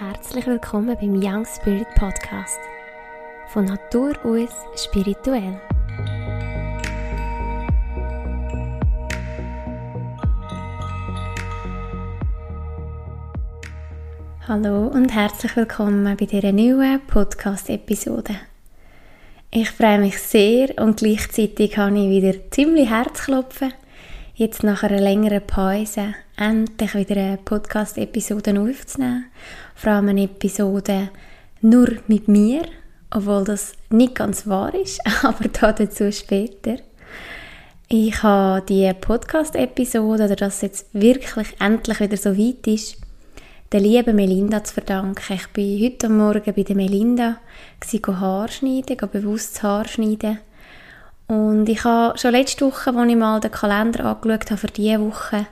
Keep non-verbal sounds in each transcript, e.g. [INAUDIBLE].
Herzlich willkommen beim Young Spirit Podcast. Von Natur aus spirituell. Hallo und herzlich willkommen bei dieser neuen Podcast-Episode. Ich freue mich sehr und gleichzeitig habe ich wieder ziemlich Herzklopfen, jetzt nach einer längeren Pause endlich wieder eine Podcast-Episode aufzunehmen. Vor allem eine Episode nur mit mir, obwohl das nicht ganz wahr ist, [LAUGHS] aber dazu später. Ich habe die Podcast-Episode, oder dass es jetzt wirklich endlich wieder so weit ist, der lieben Melinda zu verdanken. Ich bin heute Morgen bei der Melinda, Haarschneiden, bewusst Haarschneiden. Und ich habe schon letzte Woche, als ich mal den Kalender angeschaut habe für diese Woche,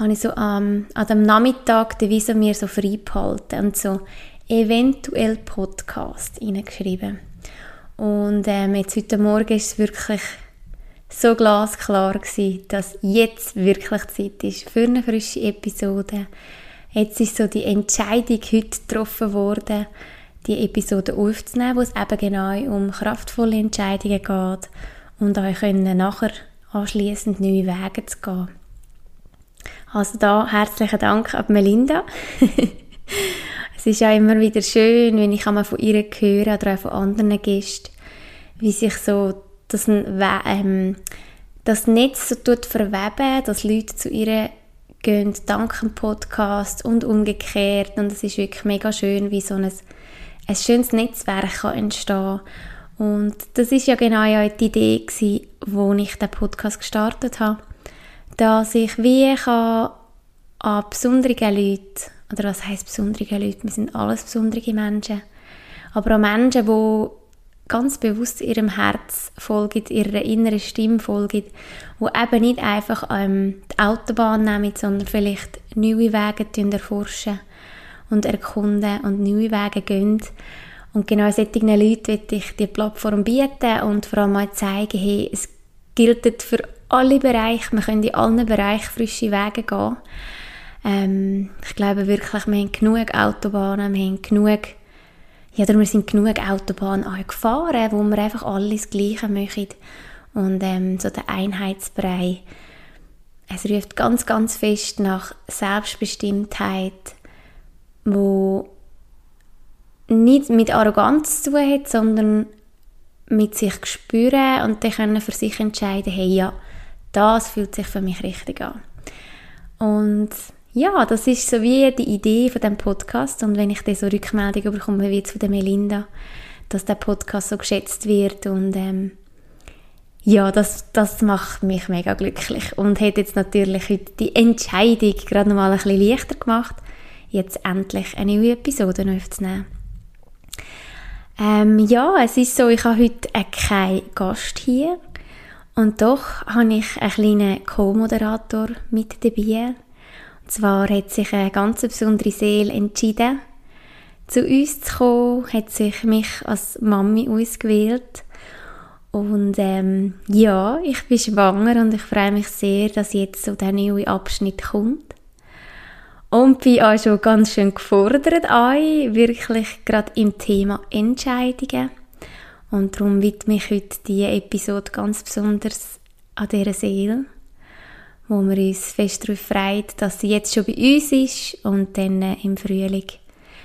habe ich so ähm, an dem Nachmittag die Visa mir so frei behalten und so eventuell Podcast reingeschrieben. Und ähm, jetzt heute Morgen ist es wirklich so glasklar gewesen, dass jetzt wirklich Zeit ist für eine frische Episode Jetzt ist so die Entscheidung heute getroffen worden, die Episode aufzunehmen, wo es eben genau um kraftvolle Entscheidungen geht und euch können nachher anschließend neue Wege zu gehen. Also da herzlichen Dank an Melinda. [LAUGHS] es ist ja immer wieder schön, wenn ich einmal von ihr höre oder auch von anderen Gästen, wie sich so das, ähm, das Netz so tut verweben, dass Leute zu ihr gehen dank dem Podcast und umgekehrt. Und es ist wirklich mega schön, wie so ein, ein schönes Netzwerk kann entstehen Und das ist ja genau ja die Idee gewesen, wo ich den Podcast gestartet habe. Dass ich wie kann an besondere Leute, oder was heisst besondere Leute? Wir sind alles besondere Menschen. Aber an Menschen, die ganz bewusst ihrem Herz folgen, ihrer inneren Stimme folgen, wo eben nicht einfach ähm, die Autobahn nehmen, sondern vielleicht neue Wege erforschen und erkunden und neue Wege gehen. Und genau solchen Leuten möchte ich die Plattform bieten und vor allem mal zeigen, hey, es gilt für alle Bereiche, man kann in allen Bereichen frische Wege gehen. Ähm, ich glaube wirklich, wir haben genug Autobahnen, wir haben genug ja, wir sind genug Autobahnen gefahren, wo wir einfach alles Gleiche machen. Und ähm, so der Einheitsbrei, es ruft ganz, ganz fest nach Selbstbestimmtheit, wo nicht mit Arroganz zu tun hat, sondern mit sich spüren und dann können für sich entscheiden, hey, ja, das fühlt sich für mich richtig an. Und ja, das ist so wie die Idee von dem Podcast und wenn ich dann so Rückmeldungen bekomme wie jetzt von der Melinda, dass der Podcast so geschätzt wird und ähm, ja, das, das macht mich mega glücklich und hat jetzt natürlich heute die Entscheidung gerade noch mal ein bisschen leichter gemacht, jetzt endlich eine neue Episode aufzunehmen. Ähm, ja, es ist so, ich habe heute äh, keinen Gast hier und doch habe ich einen kleinen Co-Moderator mit dabei zwar hat sich eine ganz besondere Seele entschieden, zu uns zu kommen, hat sich mich als Mami ausgewählt. Und ähm, ja, ich bin schwanger und ich freue mich sehr, dass jetzt so der neue Abschnitt kommt. Und bin auch schon ganz schön gefordert ein, wirklich gerade im Thema Entscheidungen. Und darum widme ich heute diese Episode ganz besonders an dieser Seele wo wir uns fest darauf freuen, dass sie jetzt schon bei uns ist und dann äh, im Frühling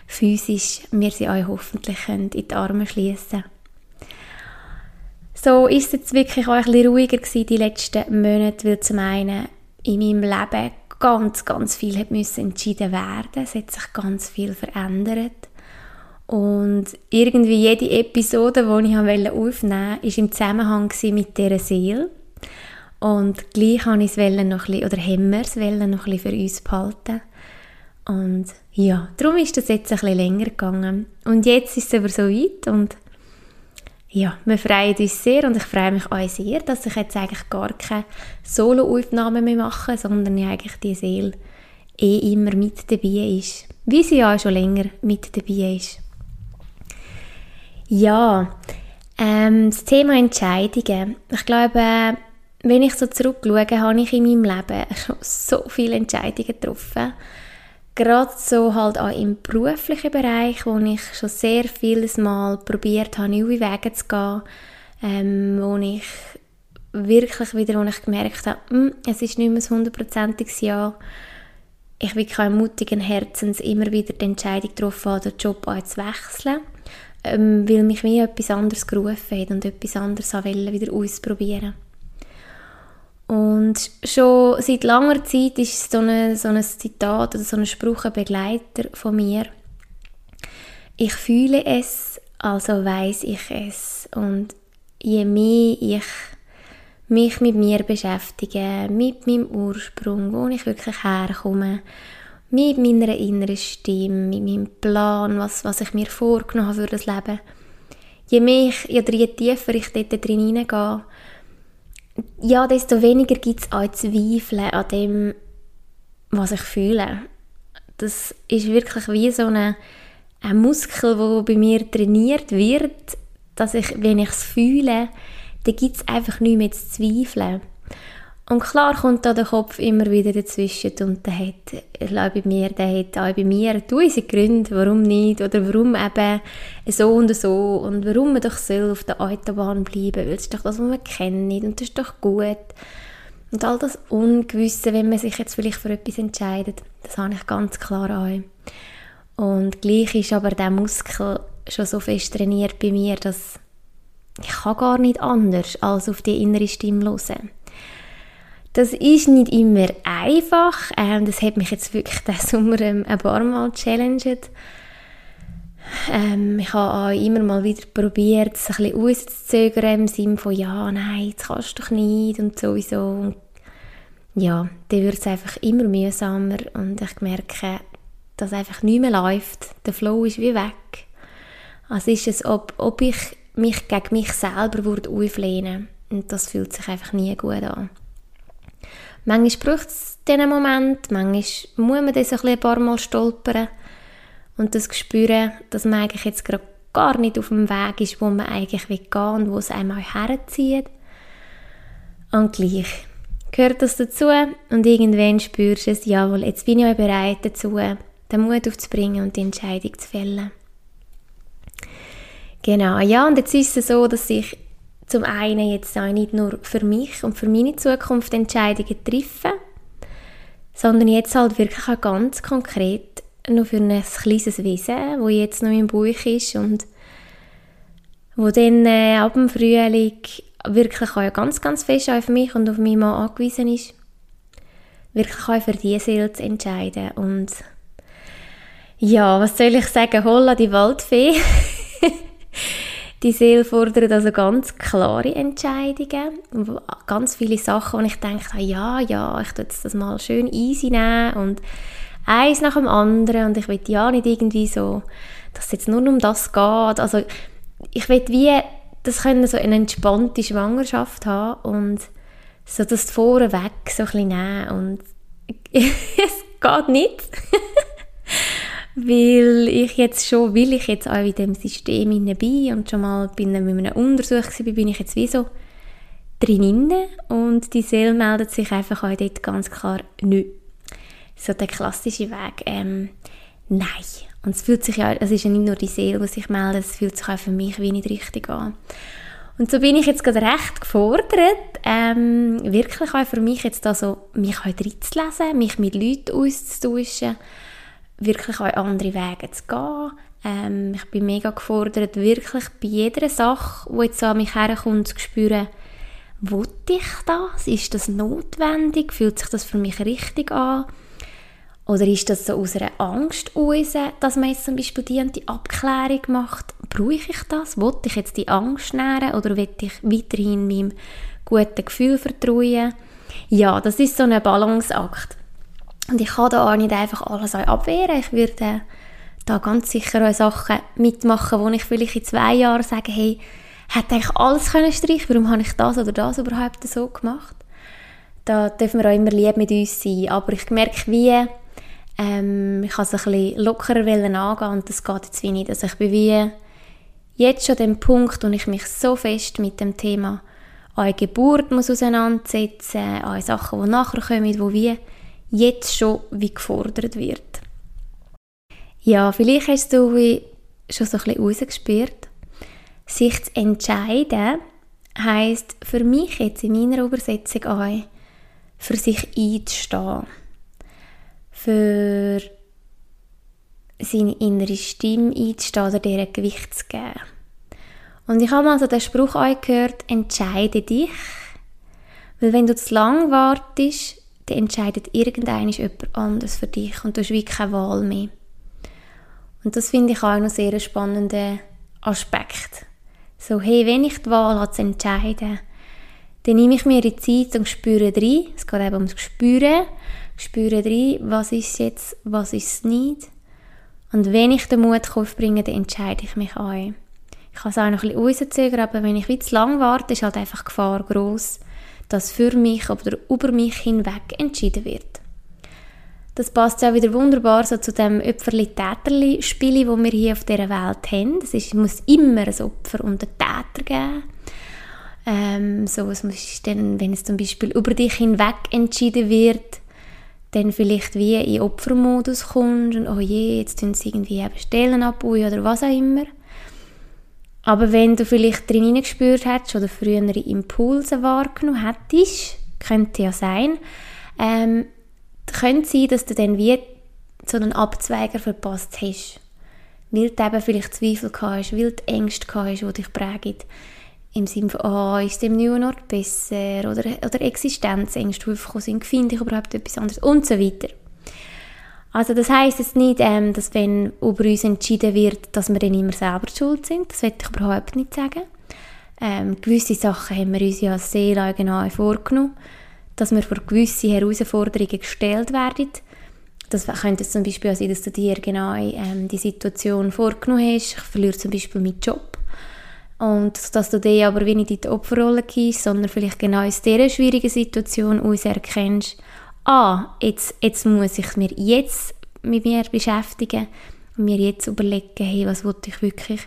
physisch wir sie euch hoffentlich in die Arme schließen. So ist es jetzt wirklich auch ein bisschen ruhiger gewesen die letzten Monate, weil zum einen in meinem Leben ganz, ganz viel hat müssen entschieden werden. Es hat sich ganz viel verändert. Und irgendwie jede Episode, die ich aufnehmen wollte, war im Zusammenhang mit dieser Seele. Und gleich habe ich es noch ein oder haben wir es noch ein bisschen für uns behalten. Und ja, darum ist das jetzt ein bisschen länger gegangen. Und jetzt ist es aber so weit und ja, wir freuen uns sehr und ich freue mich auch sehr, dass ich jetzt eigentlich gar keine Solo-Aufnahmen mehr mache, sondern ja eigentlich die Seele eh immer mit dabei ist. Wie sie ja schon länger mit dabei ist. Ja, ähm, das Thema Entscheidungen. Ich glaube, wenn ich so zurückschaue, habe ich in meinem Leben [LAUGHS] schon so viele Entscheidungen getroffen. gerade so halt auch im beruflichen Bereich, wo ich schon sehr vieles Mal probiert habe, neue Wege zu gehen, ähm, wo ich wirklich wieder, wo ich gemerkt habe, mh, hm, es ist nicht mehr ein hundertprozentiges Ja. Ich will kein mutigen Herzens immer wieder die Entscheidung getroffen den Job auch zu wechseln, ähm, weil mich wie etwas anderes gerufen hat und etwas anderes wollte, wieder ausprobieren. Und schon seit langer Zeit ist so, eine, so ein Zitat oder so ein Spruch ein Begleiter von mir. Ich fühle es, also weiß ich es. Und je mehr ich mich mit mir beschäftige, mit meinem Ursprung, wo ich wirklich herkomme, mit meiner inneren Stimme, mit meinem Plan, was, was ich mir vorgenommen habe für das Leben, je mehr ich, je tiefer ich dort drin hineingehe, ja, desto weniger gibt es auch Zweifel an dem, was ich fühle. Das ist wirklich wie so eine, ein Muskel, der bei mir trainiert wird, dass ich, wenn ich es fühle, dann gibt es einfach nichts mehr zu zweifeln. Und klar kommt da der Kopf immer wieder dazwischen und der hat, ich bei mir, der hat auch bei mir tausend Gründe, warum nicht oder warum eben so und so und warum man doch soll auf der Autobahn bleiben, weil es ist doch das, was man kennt und das ist doch gut. Und all das Ungewisse, wenn man sich jetzt vielleicht für etwas entscheidet, das habe ich ganz klar auch. Und gleich ist aber der Muskel schon so fest trainiert bei mir, dass ich kann gar nicht anders als auf die innere Stimme hören. Das ist nicht immer einfach. Ähm, das hat mich jetzt wirklich [LAUGHS] diesen Sommer ähm, ein paar Mal challenged. Ähm, ich habe auch immer mal wieder probiert, es ein bisschen auszuzögern im Sinne von «Ja, nein, das kannst du doch nicht» und sowieso. Und ja, dann wird es einfach immer mühsamer und ich merke, dass einfach nicht mehr läuft. Der Flow ist wie weg. Also ist es, ob, ob ich mich gegen mich selber würde auflehnen und das fühlt sich einfach nie gut an. Manchmal braucht es diesen Moment, manchmal muss man das ein, paar Mal stolpern und das spüren, dass man eigentlich jetzt gerade gar nicht auf dem Weg ist, wo man eigentlich will gehen und wo es einem auch herzieht. Und gleich gehört das dazu und irgendwann spürst du es, jawohl, jetzt bin ich auch bereit dazu, den Mut aufzubringen und die Entscheidung zu fällen. Genau, ja, und jetzt ist es so, dass ich zum einen jetzt auch nicht nur für mich und für meine Zukunft Entscheidungen treffe, sondern jetzt halt wirklich auch ganz konkret nur für ein kleines Wesen, wo jetzt noch im Buch ist und wo dann äh, ab dem Frühling wirklich auch ganz, ganz fest auf mich und auf meinen Mann angewiesen ist, wirklich auch für diese Seele zu entscheiden und ja, was soll ich sagen, holla die Waldfee [LAUGHS] Die Seele fordert also ganz klare Entscheidungen. Ganz viele Sachen, wo ich denke, ja, ja, ich tue das mal schön easy nehmen und eins nach dem anderen und ich will ja nicht irgendwie so, dass es jetzt nur um das geht. Also ich will wie, das können so eine entspannte Schwangerschaft haben und so das vorweg so ein bisschen nehmen und [LAUGHS] es geht nicht [LAUGHS] weil ich jetzt schon, weil ich jetzt auch in dem System bin und schon mal bei einem, mit einem Untersuch war, bin ich jetzt wie so drin und die Seele meldet sich einfach auch dort ganz klar nicht. So der klassische Weg, ähm, nein. Und es fühlt sich ja, es ist ja nicht nur die Seele, die sich meldet, es fühlt sich auch für mich wie nicht richtig an. Und so bin ich jetzt gerade recht gefordert, ähm, wirklich auch für mich jetzt da so, mich heute reinzulesen, mich mit Leuten auszutauschen, wirklich auch andere Wege zu gehen. Ähm, ich bin mega gefordert, wirklich bei jeder Sache, die jetzt so an mich herkommt, zu spüren, will ich das? Ist das notwendig? Fühlt sich das für mich richtig an? Oder ist das so aus einer Angst raus, dass man jetzt zum Beispiel die Abklärung macht? Brauche ich das? Will ich jetzt die Angst nähren oder will ich weiterhin meinem guten Gefühl vertrauen? Ja, das ist so ein Balanceakt. Und ich kann da auch nicht einfach alles abwehren. Ich würde da ganz sicher auch Sachen mitmachen, wo ich vielleicht in zwei Jahren sage, hey, hätte eigentlich alles können streichen, warum habe ich das oder das überhaupt so gemacht? Da dürfen wir auch immer lieb mit uns sein. Aber ich merke, wie ähm, ich es ein bisschen lockerer angehen und das geht jetzt wie nicht. Also ich bin wie jetzt schon dem Punkt, wo ich mich so fest mit dem Thema an Geburt muss auseinandersetzen, an Sachen, die nachher kommen, wo wie jetzt schon wie gefordert wird. Ja, vielleicht hast du schon so ein bisschen rausgespürt. Sich zu entscheiden heisst für mich jetzt in meiner Übersetzung auch, für sich einzustehen. Für seine innere Stimme einzustehen oder ihr Gewicht zu geben. Und ich habe mal den Spruch gehört, entscheide dich. Weil wenn du zu lang wartest, dann entscheidet irgendeiner jemand anders für dich und du hast wie keine Wahl mehr. Und das finde ich auch noch sehr spannenden Aspekt. So, hey, wenn ich die Wahl habe zu entscheiden, dann nehme ich mir die Zeit und spüre rein. Es geht eben ums Spüren. Spüre rein, was ist jetzt, was ist es nicht. Und wenn ich den Mut aufbringe, dann entscheide ich mich auch. Ich kann es auch noch ein bisschen rauszögern, aber wenn ich zu lang warte, ist halt einfach Gefahr gross, dass für mich oder über mich hinweg entschieden wird. Das passt ja wieder wunderbar so zu dem Opferli-Täterli-Spiel, das wir hier auf dieser Welt haben. Es muss immer ein Opfer und einen Täter geben. Ähm, so, es muss dann, wenn es zum Beispiel über dich hinweg entschieden wird, dann vielleicht wie in Opfermodus kommst und oh je, jetzt tun sie irgendwie eben Stellen abbauen oder was auch immer. Aber wenn du vielleicht drin gespürt hättest oder frühere Impulse wahrgenommen hättest, könnte ja sein, ähm, könnte sein, dass du dann wie so einen Abzweiger verpasst hast. Weil du eben vielleicht Zweifel hast, weil du Ängste hast, die dich prägen. Im Sinne von, oh, ist im neuen Ort besser? Oder, oder Existenzängste, die aufgekommen sind, finde ich überhaupt etwas anderes? Und so weiter. Also das heisst jetzt nicht, ähm, dass wenn über uns entschieden wird, dass wir dann immer selber schuld sind. Das will ich überhaupt nicht sagen. Ähm, gewisse Sachen haben wir uns ja sehr genau vorgenommen, dass wir vor gewisse Herausforderungen gestellt werden. Das könnte zum Beispiel auch sein, dass du dir genau ähm, die Situation vorgenommen hast. Ich verliere zum Beispiel meinen Job. Und dass du den aber wenig in die Opferrolle gehst, sondern vielleicht genau in dieser schwierigen Situation uns erkennst, ah, jetzt, jetzt muss ich mir jetzt mit mir beschäftigen und mir jetzt überlegen, hey, was will ich wirklich,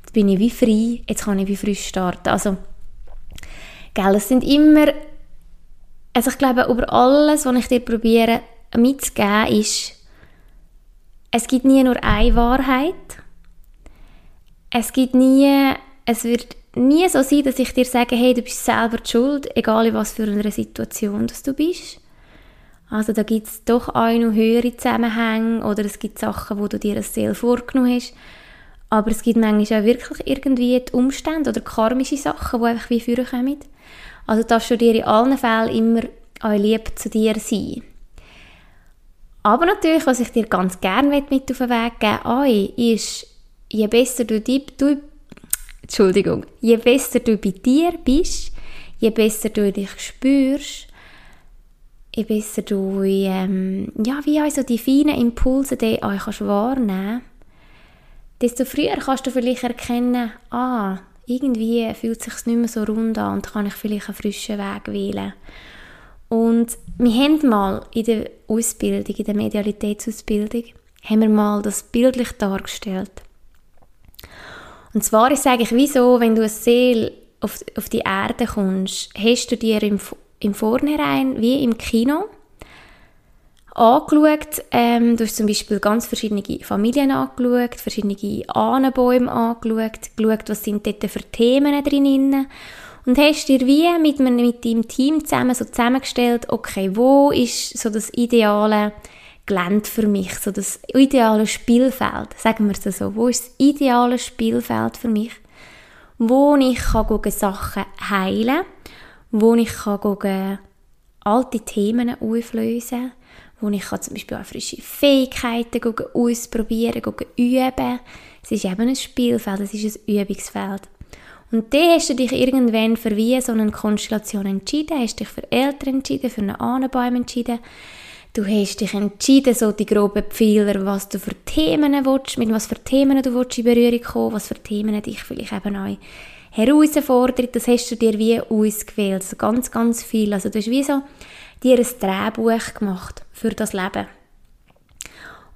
jetzt bin ich wie frei, jetzt kann ich wie frisch starten. Also, gell, es sind immer, also ich glaube, über alles, was ich dir probiere mitzugeben, ist, es gibt nie nur eine Wahrheit. Es gibt nie, es wird nie so sein, dass ich dir sage, hey, du bist selber die schuld, egal in was für einer Situation dass du bist. Also da gibt es doch auch noch höhere Zusammenhänge oder es gibt Sachen, wo du dir als Seele vorgenommen hast. Aber es gibt manchmal auch wirklich irgendwie die Umstände oder karmische Sachen, die einfach wie vorkommen. Also darfst du dir in allen Fällen immer auch lieb zu dir sein. Aber natürlich, was ich dir ganz gerne mit auf den Weg geben möchte, ist, je besser du, die, du Entschuldigung, je besser du bei dir bist, je besser du dich spürst, je besser du ähm, ja, wie also die feinen Impulse die auch kannst wahrnehmen desto früher kannst du vielleicht erkennen, ah, irgendwie fühlt es sich nicht mehr so rund an und kann ich vielleicht einen frischen Weg wählen. Und wir haben mal in der Ausbildung, in der Medialitätsausbildung, haben wir mal das bildlich dargestellt. Und zwar ist es eigentlich wie so, wenn du eine Seele auf, auf die Erde kommst, hast du dir im Vornherein wie im Kino angeschaut. Ähm, du hast zum Beispiel ganz verschiedene Familien angeschaut, verschiedene Ahnenbäume angeschaut, geschaut, was sind dort für Themen drin. Und hast dir wie mit, mit deinem Team zusammen so zusammengestellt, okay, wo ist so das ideale Gelände für mich, so das ideale Spielfeld, sagen wir es so, wo ist das ideale Spielfeld für mich, wo ich kann Sachen heilen kann, wo ich kann alte Themen auflösen wo ich kann zum Beispiel auch frische Fähigkeiten ausprobieren, üben. Es ist eben ein Spielfeld, es ist ein Übungsfeld. Und dann hast du dich irgendwann für wie so eine Konstellation entschieden, hast dich für Eltern entschieden, für einen Ahnenbaum entschieden. Du hast dich entschieden, so die groben Pfeiler, was du für Themen willst, mit was für Themen du willst in Berührung kommen, was für Themen dich vielleicht eben auch Herausforderung, das hast du dir wie ausgewählt. Also ganz, ganz viel. Also du hast wie so dir ein Drehbuch gemacht für das Leben.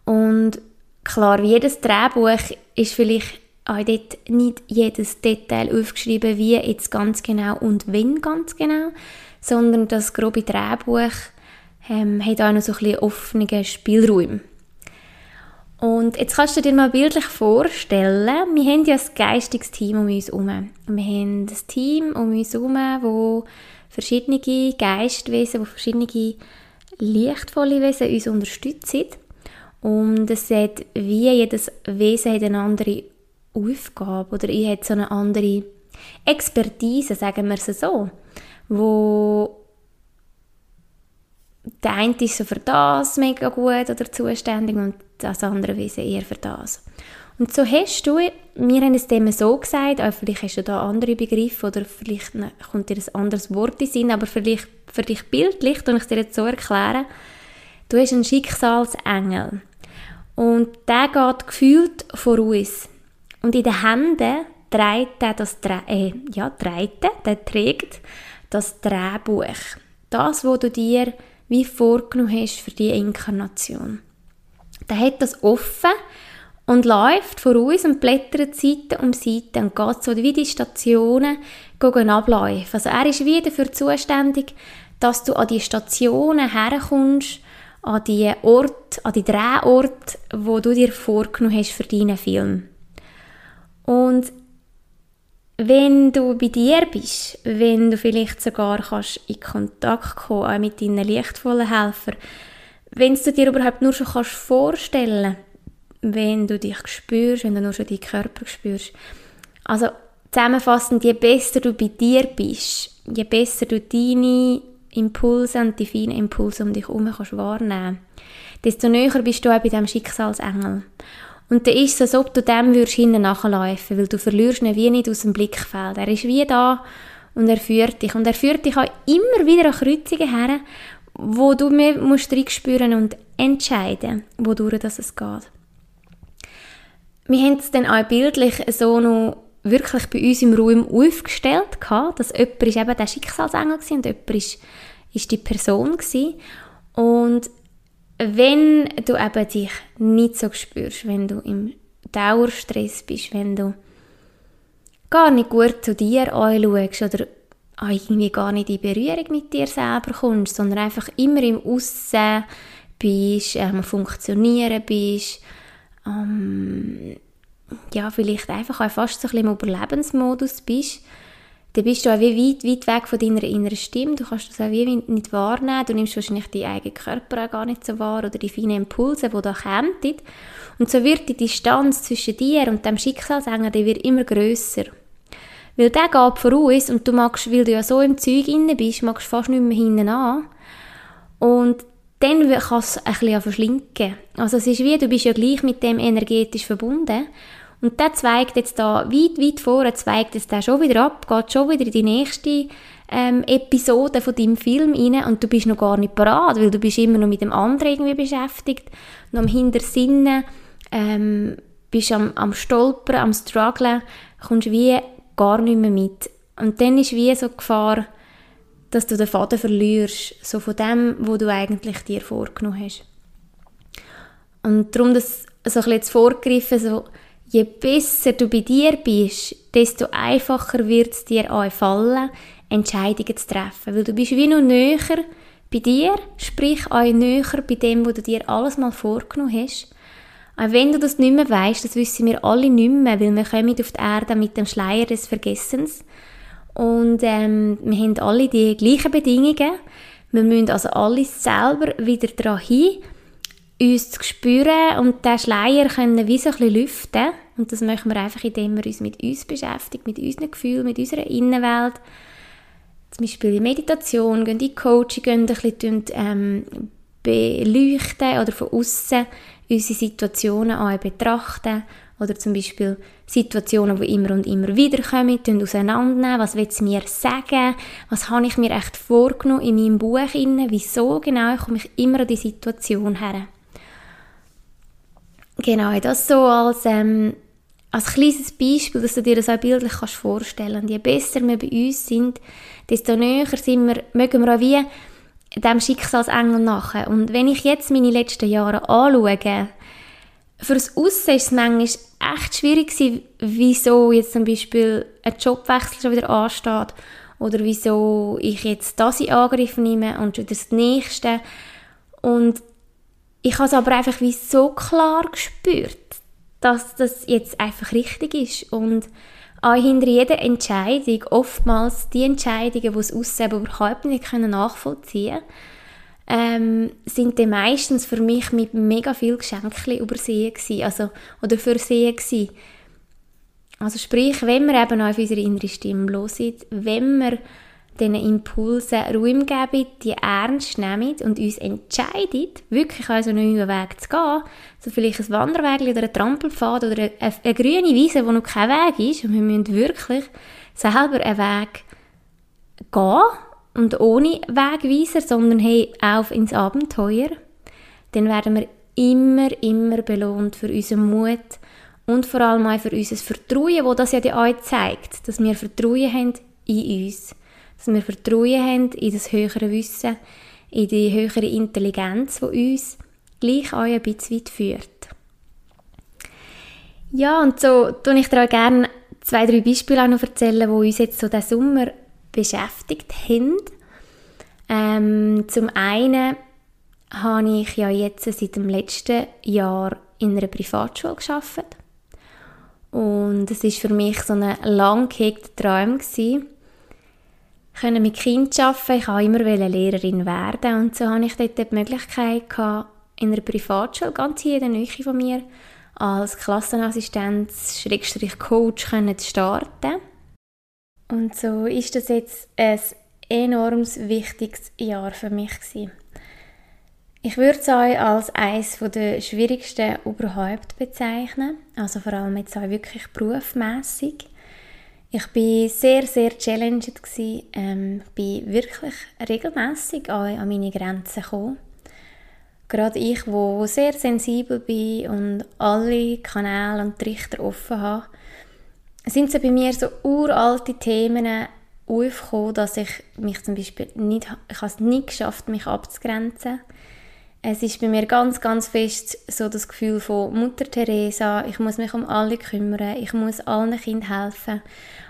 Und klar, wie jedes Drehbuch ist vielleicht auch dort nicht jedes Detail aufgeschrieben, wie jetzt ganz genau und wenn ganz genau, sondern das grobe Drehbuch ähm, hat auch noch so ein bisschen offene Spielräume. Und jetzt kannst du dir mal bildlich vorstellen, wir haben ja ein geistiges Team um uns herum. Wir haben ein Team um uns herum, wo verschiedene Geistwesen, wo verschiedene lichtvolle Wesen uns unterstützen. Und es hat, wie jedes Wesen hat eine andere Aufgabe oder ich hat so eine andere Expertise, sagen wir es so, wo der eine ist so für das mega gut oder zuständig und das andere Wesen eher für das. Und so hast du, wir haben es dem so gesagt, auch vielleicht hast du da andere Begriffe oder vielleicht kommt dir ein anderes Wort in Sinn, aber vielleicht für dich bildlich, und ich dir jetzt so erklären, du hast einen Schicksalsengel und der geht gefühlt vor uns und in den Händen trägt er das, äh, ja, trägt, der trägt das Drehbuch. Das, was du dir wie vorgenommen hast für die Inkarnation. Der hat das offen und läuft vor uns und blättert Seite um Seite und geht so wie die Stationen abläufen. Also er ist wie dafür zuständig, dass du an die Stationen herkommst, an die Ort, an die Drehort, wo du dir vorgenommen hast für deinen Film. Und wenn du bei dir bist, wenn du vielleicht sogar kannst in Kontakt kommen mit deinen lichtvollen Helfern, wenn du dir überhaupt nur schon kannst vorstellen, wenn du dich spürst, wenn du nur schon deinen Körper spürst. Also zusammenfassend, je besser du bei dir bist, je besser du deine Impulse und die feinen Impulse um dich herum kannst wahrnehmen, desto näher bist du auch bei diesem Schicksalsengel. Und dann ist es, als ob du dem würdest hinten nachlaufen, weil du verlierst ihn wie nicht aus dem Blickfeld. Er ist wie da und er führt dich. Und er führt dich auch immer wieder an Kreuzungen her, wo du mehr musst spüren und entscheiden, wodurch das es geht. Wir haben es dann auch bildlich so noch wirklich bei uns im Raum aufgestellt, dass jemand ist eben der Schicksalsengel war und jemand ist, ist die Person war. Und wenn du eben dich nicht so spürst, wenn du im Dauerstress bist, wenn du gar nicht gut zu dir anschaust oder irgendwie gar nicht in Berührung mit dir selber kommst, sondern einfach immer im Aussen bist, ähm, funktionieren bist, ähm, ja, vielleicht einfach auch fast so ein bisschen im Überlebensmodus bist, dann bist du auch wie weit, weit weg von deiner inneren Stimme. Du kannst das auch wie nicht wahrnehmen. Du nimmst wahrscheinlich deinen eigenen Körper auch gar nicht so wahr oder die feinen Impulse, die da kommen. Und so wird die Distanz zwischen dir und dem Schicksalsänger, die wird immer grösser. Weil der geht voraus und du magst, weil du ja so im Zeug inne bist, magst fast nicht mehr hinten an. Und dann kann es ein bisschen verschlinken. Also es ist wie, du bist ja gleich mit dem energetisch verbunden und der zweigt jetzt da weit, weit vor, zweigt es da schon wieder ab, geht schon wieder in die nächste ähm, Episode von deinem Film rein und du bist noch gar nicht parat, weil du bist immer noch mit dem anderen irgendwie beschäftigt, noch am Hintersinnen, ähm, bist am, am Stolpern, am Strugglen, kommst wie gar nicht mehr mit. Und dann ist wie so die Gefahr, dass du den Faden verlierst, so von dem, wo du eigentlich dir vorgenommen hast. Und darum das so ein bisschen vorgegriffen, so je besser du bei dir bist, desto einfacher wird es dir auch fallen, Entscheidungen zu treffen. Weil du bist wie noch näher bei dir, sprich auch näher bei dem, wo du dir alles mal vorgenommen hast. Auch wenn du das nicht mehr weißt, das wissen wir alle nicht mehr, weil wir kommen auf die Erde mit dem Schleier des Vergessens. Und ähm, wir haben alle die gleichen Bedingungen. Wir müssen also alles selber wieder daran hin, uns zu spüren und den Schleier können wie so ein bisschen lüften. Und das machen wir einfach, indem wir uns mit uns beschäftigen, mit unseren Gefühlen, mit unserer Innenwelt. Zum Beispiel in Meditation, gehen in Coaching, gehen ein bisschen ähm, beleuchten oder von außen unsere Situationen auch betrachten. Oder zum Beispiel Situationen, die immer und immer wieder kommen, auseinandernehmen. Was will es mir sagen? Was habe ich mir echt vorgenommen in meinem Buch? Wieso genau komme ich immer an die Situation her? Genau, das so als, ähm, als kleines Beispiel, dass du dir das auch bildlich kannst vorstellen kannst. Je besser wir bei uns sind, desto näher sind wir, mögen wir auch wie dem Schicksalsengel nachher. Und wenn ich jetzt meine letzten Jahre anschaue, fürs Aussen ist es manchmal echt schwierig gewesen, wieso jetzt zum Beispiel ein Jobwechsel schon wieder ansteht oder wieso ich jetzt das in Angriff nehme und schon das Nächste. Und ich habe es aber einfach wie so klar gespürt, dass das jetzt einfach richtig ist und auch hinter jeder Entscheidung, oftmals die Entscheidungen, die es aussehen überhaupt nicht nachvollziehen können, ähm, sind die meistens für mich mit mega viel Geschenken übersehen gewesen, also, oder versehen gewesen. Also sprich, wenn wir eben auf unsere innere Stimme los sind, wenn wir diesen Impulsen Raum geben, die ernst nehmen und uns entscheiden, wirklich also einen neuen Weg zu gehen, so vielleicht ein Wanderweg oder ein Trampelpfad oder eine, eine grüne Wiese, wo noch kein Weg ist. Und wir müssen wirklich selber einen Weg gehen. Und ohne Wegweiser, sondern hey, auf ins Abenteuer, dann werden wir immer, immer belohnt für unseren Mut und vor allem auch für unser Vertrauen, wo das ja die zeigt, dass wir Vertrauen haben in uns dass wir Vertrauen haben in das höhere Wissen, in die höhere Intelligenz, die uns gleich auch ein bisschen weit führt. Ja, und so tue ich dir auch gerne zwei, drei Beispiele noch erzählen, die uns jetzt so diesen Sommer beschäftigt haben. Ähm, zum einen habe ich ja jetzt seit dem letzten Jahr in einer Privatschule gearbeitet. Und es ist für mich so ein lang gehegter Traum gewesen, können mit Kindern arbeiten. Ich wollte immer Lehrerin werden und so hatte ich dort die Möglichkeit, in einer Privatschule, ganz hier in der Nähe von mir, als Klassenassistenz, Schrägstrich Coach zu starten. Und so ist das jetzt ein enorm wichtiges Jahr für mich gewesen. Ich würde es euch als eines der schwierigsten überhaupt bezeichnen, also vor allem jetzt auch wirklich berufsmässig. Ich war sehr, sehr challenged. Ich Ähm, bin wirklich regelmäßig an meine Grenzen gekommen. Gerade ich, wo sehr sensibel bin und alle Kanäle und Trichter offen habe, sind so bei mir so uralte Themen aufgekommen, dass ich mich zum Beispiel nicht, ich habe es nicht geschafft, mich abzugrenzen. Es ist bei mir ganz, ganz fest so das Gefühl von Mutter Teresa, ich muss mich um alle kümmern, ich muss allen Kindern helfen.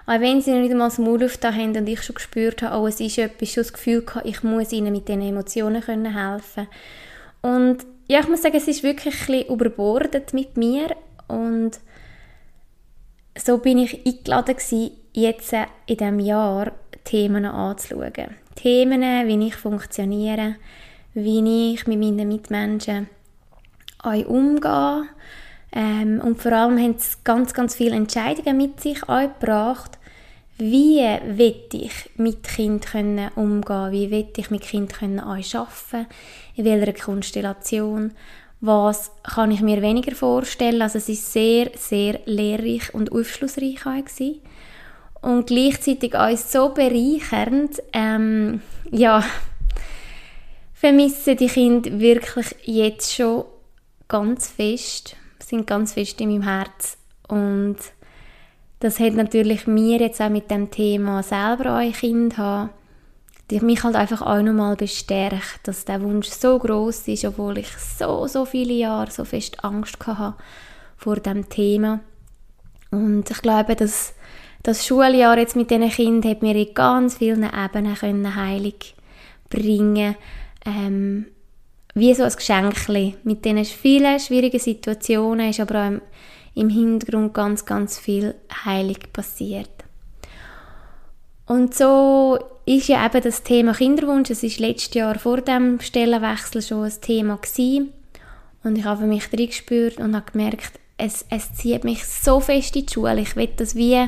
Auch wenn sie nicht einmal das Maul haben und ich schon gespürt habe, oh, es ist etwas, schon das Gefühl gehabt, ich muss ihnen mit diesen Emotionen können helfen Und ja, ich muss sagen, es ist wirklich ein bisschen überbordet mit mir und so bin ich eingeladen gewesen, jetzt in diesem Jahr Themen anzuschauen. Themen, wie ich funktioniere, wie ich mit meinen Mitmenschen umgehe. Ähm, und vor allem haben es ganz, ganz viele Entscheidungen mit sich gebracht, wie will ich mit Kind können umgehen, wie will ich mit Kind können arbeiten, in welcher Konstellation, was kann ich mir weniger vorstellen. Also es ist sehr, sehr lehrreich und aufschlussreich gewesen. und gleichzeitig auch so bereichernd. Ähm, ja, vermisse die Kinder wirklich jetzt schon ganz fest, sind ganz fest in meinem Herz. Und das hat natürlich mir jetzt auch mit dem Thema selber ein Kind haben, mich halt einfach auch nochmal bestärkt, dass der Wunsch so groß ist, obwohl ich so, so viele Jahre so fest Angst hatte vor dem Thema. Und ich glaube, dass das Schuljahr jetzt mit diesen Kindern hat mir in ganz vielen Ebenen können Heilig bringen ähm, wie so ein Geschenk mit diesen vielen schwierigen Situationen ist aber auch im, im Hintergrund ganz, ganz viel Heilig passiert. Und so ist ja eben das Thema Kinderwunsch, es ist letztes Jahr vor dem Stellenwechsel schon ein Thema gewesen. Und ich habe mich drin gespürt und habe gemerkt, es, es zieht mich so fest in die Schule. Ich will das wie,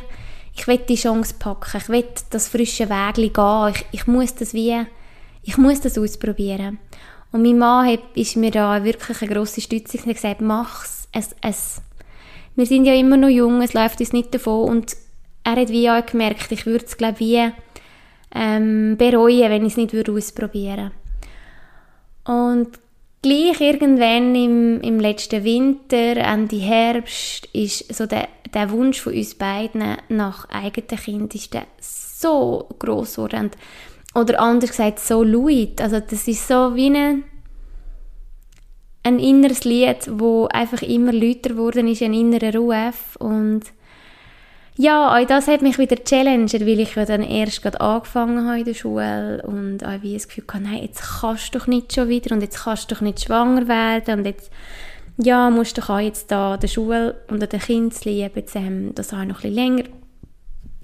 ich will die Chance packen, ich will das frische Weg gehen, ich, ich muss das wie ich muss das ausprobieren. Und mein Mann hat, ist mir da wirklich eine grosse Stütze und hat gesagt, mach's. Es, es. Wir sind ja immer noch jung, es läuft uns nicht davon und er hat wie auch gemerkt, ich würde es glaube wie ähm, bereuen, wenn ich es nicht würde ausprobieren Und gleich irgendwann im, im letzten Winter, Ende Herbst, ist so der, der Wunsch von uns beiden nach eigenen Kind ist der so groß geworden. Oder anders gesagt, so laut. Also das ist so wie ein, ein inneres Lied, wo einfach immer lauter geworden ist, ein innerer Ruf. Und ja, auch das hat mich wieder challenged, weil ich ja dann erst gerade angefangen habe in der Schule und auch wie das Gefühl hatte, nein, jetzt kannst du doch nicht schon wieder und jetzt kannst du doch nicht schwanger werden und jetzt ja, musst du doch auch jetzt da der Schule und den Kindern jetzt, das auch noch ein bisschen länger,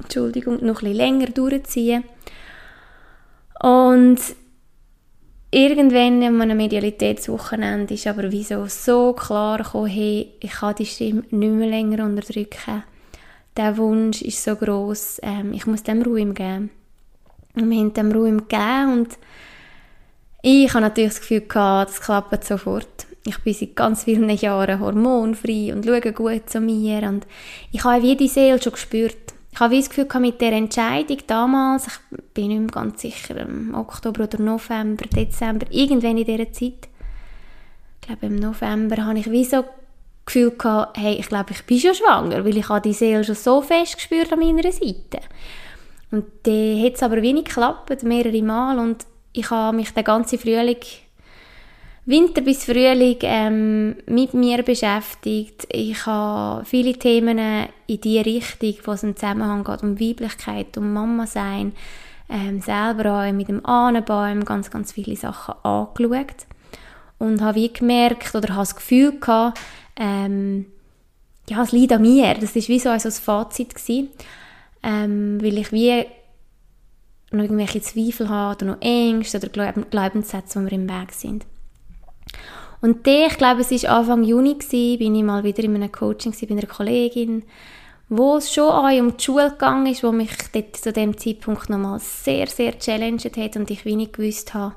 Entschuldigung, noch ein bisschen länger durchziehen. Und irgendwann an einem Medialitätswochenende ist aber wieso so klar gekommen, hey, ich kann die Stimme nicht mehr länger unterdrücken der Wunsch ist so groß, ähm, ich muss dem Ruhe geben. Und wir haben dem Ruhe gegeben und ich habe natürlich das Gefühl gehabt, das klappt sofort. Ich bin seit ganz vielen Jahren hormonfrei und schaue gut zu mir und ich habe wie die Seele schon gespürt. Ich habe das Gefühl mit der Entscheidung damals, ich bin nicht mehr ganz sicher, im Oktober oder November, Dezember, irgendwann in dieser Zeit, ich glaube im November, habe ich wie so Gefühl gehabt, hey, ich glaube, ich bin schon schwanger, weil ich habe die Seele schon so fest gespürt an meiner Seite. Und dann hat es aber wenig geklappt, mehrere Mal und ich habe mich den ganzen Frühling, Winter bis Frühling ähm, mit mir beschäftigt. Ich habe viele Themen in die Richtung, wo es im Zusammenhang geht, um Weiblichkeit, um Mama sein, ähm, selber auch mit dem Ahnenbaum ganz, ganz viele Sachen angeschaut und habe wie gemerkt oder habe das Gefühl gehabt, ähm, ja, es liegt an mir. Das war wie so ein Fazit gewesen, ähm, weil ich wie noch irgendwelche Zweifel habe oder noch Ängste oder Glaubenssätze, die mir im Weg sind. Und dann, ich glaube, es war Anfang Juni, gewesen, bin ich mal wieder in einem Coaching bei einer Kollegin, wo es schon auch um die Schule ist, wo mich dort zu dem Zeitpunkt nochmal sehr, sehr challenged hat und ich wenig gewusst habe,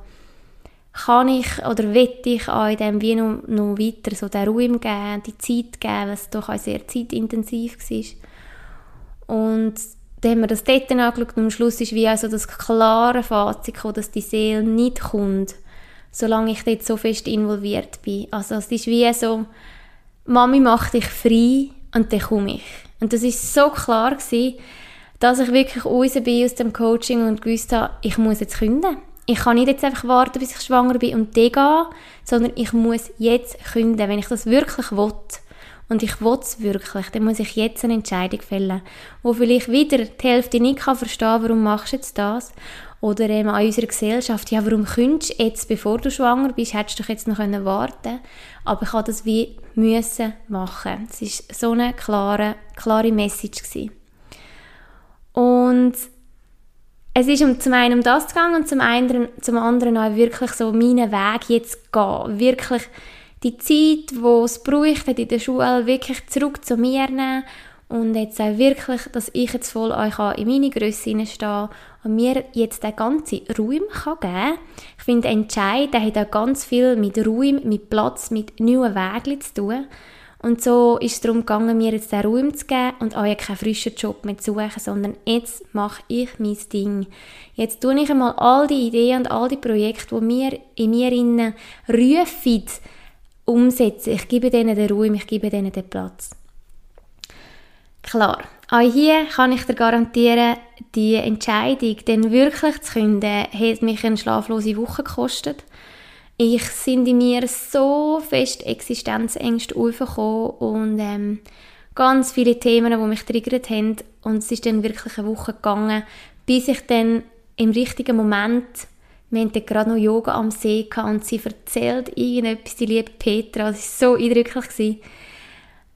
kann ich oder will ich auch in dem wie noch, noch weiter so den Ruhe geben, die Zeit geben, was doch auch sehr zeitintensiv war. Und dann haben wir das dort angeschaut und am Schluss ist wie also das klare Fazit gekommen, dass die Seele nicht kommt, solange ich dort so fest involviert bin. Also es ist wie so, Mami macht dich frei und dann komme ich. Und das ist so klar gewesen, dass ich wirklich raus bin aus dem Coaching und gewusst habe, ich muss jetzt künden ich kann nicht jetzt einfach warten, bis ich schwanger bin und dann gehen, sondern ich muss jetzt künden. Wenn ich das wirklich will und ich will es wirklich, dann muss ich jetzt eine Entscheidung fällen, wo vielleicht wieder die Hälfte nicht kann verstehen warum machst du jetzt das? Oder eben an unserer Gesellschaft, ja, warum könntest du jetzt, bevor du schwanger bist, hättest du doch jetzt noch warten können Aber ich habe das wie müssen machen. Es war so eine klare, klare Message. Gewesen. Und es ist um zum einen um das gegangen und zum anderen, zum anderen auch wirklich so meinen Weg jetzt gehen. Wirklich die Zeit, wo es bräuchte in der Schule, wirklich zurück zu mir nehmen und jetzt auch wirklich, dass ich jetzt voll euch in meine Größe hineinstehe und mir jetzt den ganzen Raum geben kann. Ich finde, Entscheid, der hat auch ganz viel mit Raum, mit Platz, mit neuen Wegen zu tun. Und so ist es darum gegangen, mir jetzt den Raum zu geben und euch keinen frischen Job mehr zu suchen, sondern jetzt mache ich mein Ding. Jetzt tue ich einmal all die Ideen und all die Projekte, die mir in mir innen rufen, umsetzen. Ich gebe denen den Raum, ich gebe denen den Platz. Klar, auch hier kann ich dir garantieren, die Entscheidung, dann wirklich zu künden, hat mich eine schlaflose Woche gekostet. Ich sind in mir so fest Existenzängste aufgekommen und ähm, ganz viele Themen, die mich triggert haben. Und es ist dann wirklich eine Woche gegangen, bis ich dann im richtigen Moment, wir hatten gerade noch Yoga am See und sie erzählt irgendetwas, die liebe Petra, das war so eindrücklich.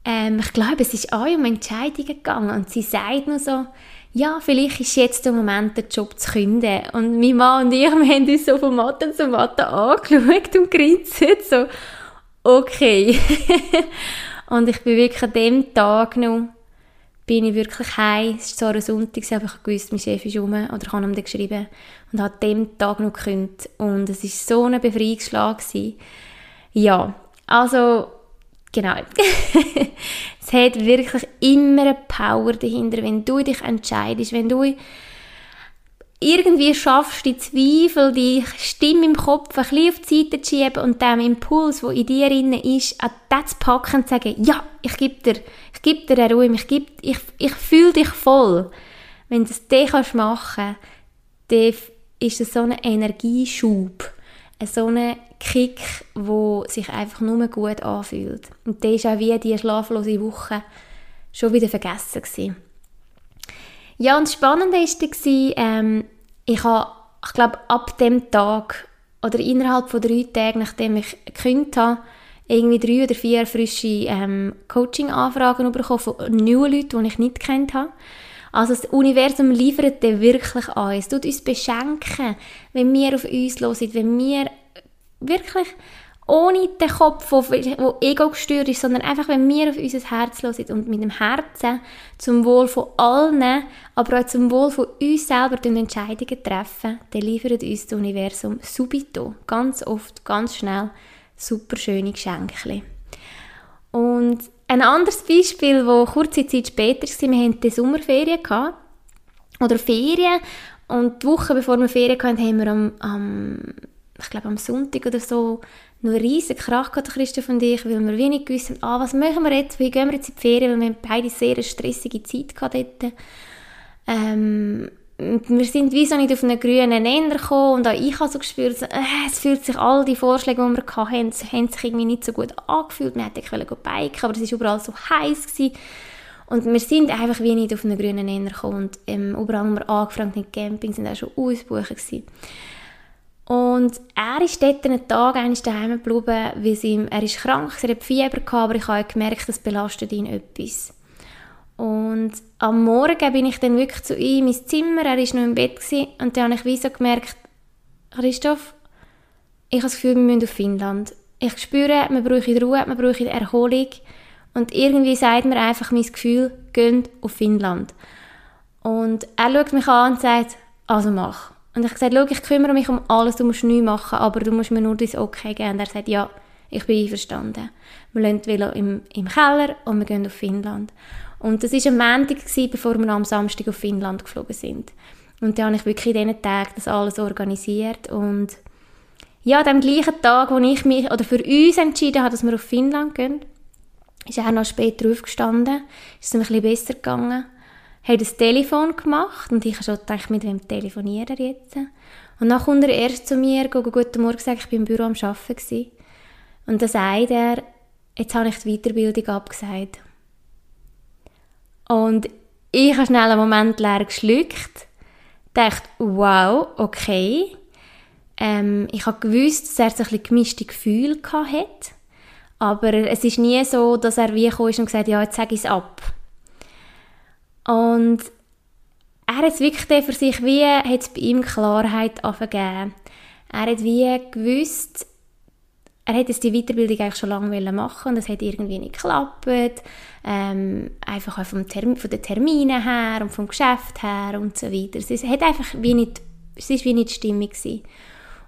Ähm, ich glaube, es ist auch um Entscheidungen gegangen und sie sagt nur so, ja, vielleicht ist jetzt der Moment, den Job zu künden. Und mein Mann und ich, [LAUGHS] wir haben uns so von Matte zu Matte angeschaut und grinsen so, okay. [LAUGHS] und ich bin wirklich an dem Tag noch, bin ich wirklich heim. Es war zwar ein Sonntag, aber ich wusste, mein Chef ist rum, oder ich habe ihm geschrieben, und habe an dem Tag noch gekündigt. Und es war so ein Befreiungsschlag. Ja, also, genau. [LAUGHS] Es hat wirklich immer eine Power dahinter, wenn du dich entscheidest, wenn du irgendwie schaffst, die Zweifel, die Stimme im Kopf ein bisschen auf die Seite zu schieben und dem Impuls, der in dir drin ist, an das zu packen und zu sagen, ja, ich gebe dir, ich gebe dir eine Ruhe, ich, gebe, ich, ich fühle dich voll. Wenn du das machen kannst, dann ist es so ein Energieschub so einen Kick, wo sich einfach nur gut anfühlt. Und der ist auch wie die schlaflose Woche schon wieder vergessen gewesen. Ja, und das Spannende war, ähm, ich habe, ich glaube, ab dem Tag oder innerhalb von drei Tagen, nachdem ich gekündigt habe, irgendwie drei oder vier frische ähm, Coaching-Anfragen bekommen von neuen Leuten, die ich nicht kennt habe. Also das Universum liefert dir wirklich an. Es tut uns beschenken, wenn wir auf uns hören, wenn wir wirklich ohne den Kopf, der ego gestört ist, sondern einfach, wenn wir auf unser Herz hören und mit dem Herzen zum Wohl von allen, aber auch zum Wohl von uns selber Entscheidungen treffen, dann liefert uns das Universum subito, ganz oft, ganz schnell, super schöne Geschenke. Und ein anderes Beispiel, das kurze Zeit später war, wir hatten die Sommerferien gehabt, oder Ferien, und die Woche bevor wir Ferien hatten, haben wir am, am ich glaube am Sonntag oder so, noch einen riesen Krach gehabt, Christoph und ich, weil wir wenig gewusst haben, ah, was machen wir jetzt, wie gehen wir jetzt in die Ferien, weil wir beide sehr eine stressige Zeit gehabt dort. Ähm, wir sind wie so nicht auf einen grünen Nenner gekommen und auch ich habe so gespürt, äh, es fühlt sich, all die Vorschläge, die wir hatten, haben sich irgendwie nicht so gut angefühlt. Wir hätten biken, aber es war überall so heiß gewesen. Und wir sind einfach wie nicht auf einen grünen Nenner gekommen und ähm, überall, wo wir angefragt haben, Camping, sind auch schon ausgebucht gewesen. Und er ist dort einen Tag daheim geblieben, weil ihm, er ist krank, er hat Fieber gehabt, aber ich habe gemerkt, das belastet ihn etwas. Und am Morgen bin ich dann wirklich zu ihm ins Zimmer, er war noch im Bett gewesen, und dann habe ich wie so gemerkt, Christoph, ich habe das Gefühl, wir müssen auf Finnland. Ich spüre, wir brauchen Ruhe, wir brauchen Erholung. Und irgendwie sagt mir einfach mein Gefühl, geht auf Finnland. Und er schaut mich an und sagt, also mach. Und ich habe gesagt, ich kümmere mich um alles, du musst nichts machen, aber du musst mir nur dein Okay geben. Und er sagt, ja, ich bin einverstanden. Wir lassen die Velo im, im Keller und wir gehen auf Finnland. Und das war am Montag, bevor wir am Samstag auf Finnland geflogen sind. Und dann habe ich wirklich in diesen Tagen das alles organisiert. Und ja, dem gleichen Tag, wo ich mich, oder für uns entschieden habe, dass wir auf Finnland gehen, ist er noch später aufgestanden, ist es ein bisschen besser gegangen, hat das Telefon gemacht und ich habe schon gedacht, mit wem telefoniert er jetzt? Und dann kommt er erst zu mir, go, guten Morgen gesagt, ich bin im Büro am Arbeiten. Und dann sagt er, jetzt habe ich die Weiterbildung abgesagt. Und ich habe schnell einen Moment leer geschluckt, dachte, wow, okay. Ähm, ich habe gewusst, dass er ein bisschen gemischte Gefühle hatte. Aber es ist nie so, dass er wie kam und gesagt ja, jetzt sage ich es ab. Und er hat wirklich für sich wie, hat es bei ihm Klarheit gegeben. Er hat wie gewusst, er hätte die Weiterbildung eigentlich schon lange machen und es hat irgendwie nicht geklappt. Ähm, einfach auch vom Term von den Terminen her und vom Geschäft her und so weiter. Es hat einfach wie nicht, es ist wie nicht stimmig gewesen.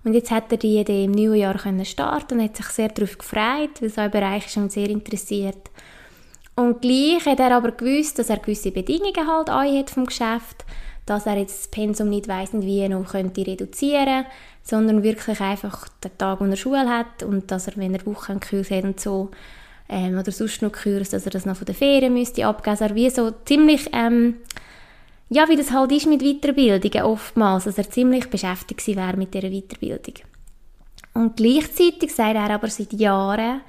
Und jetzt hat er die Idee im neuen Jahr können starten und hat sich sehr darauf gefreut, weil so ein Bereich ist ihn sehr interessiert. Und gleich hat er aber gewusst, dass er gewisse Bedingungen halt hat vom Geschäft, dass er jetzt das Pensum nicht weiss wie noch könnte reduzieren sondern wirklich einfach den Tag, wo er Schule hat und dass er, wenn er Wochenkurs hat und so, ähm, oder sonst noch Kurs, dass er das noch von der Ferien müsste abgeben. Also wie so ziemlich, ähm, ja, wie das halt ist mit Weiterbildungen oftmals, dass er ziemlich beschäftigt wäre mit dieser Weiterbildung. Und gleichzeitig sagt er aber seit Jahren,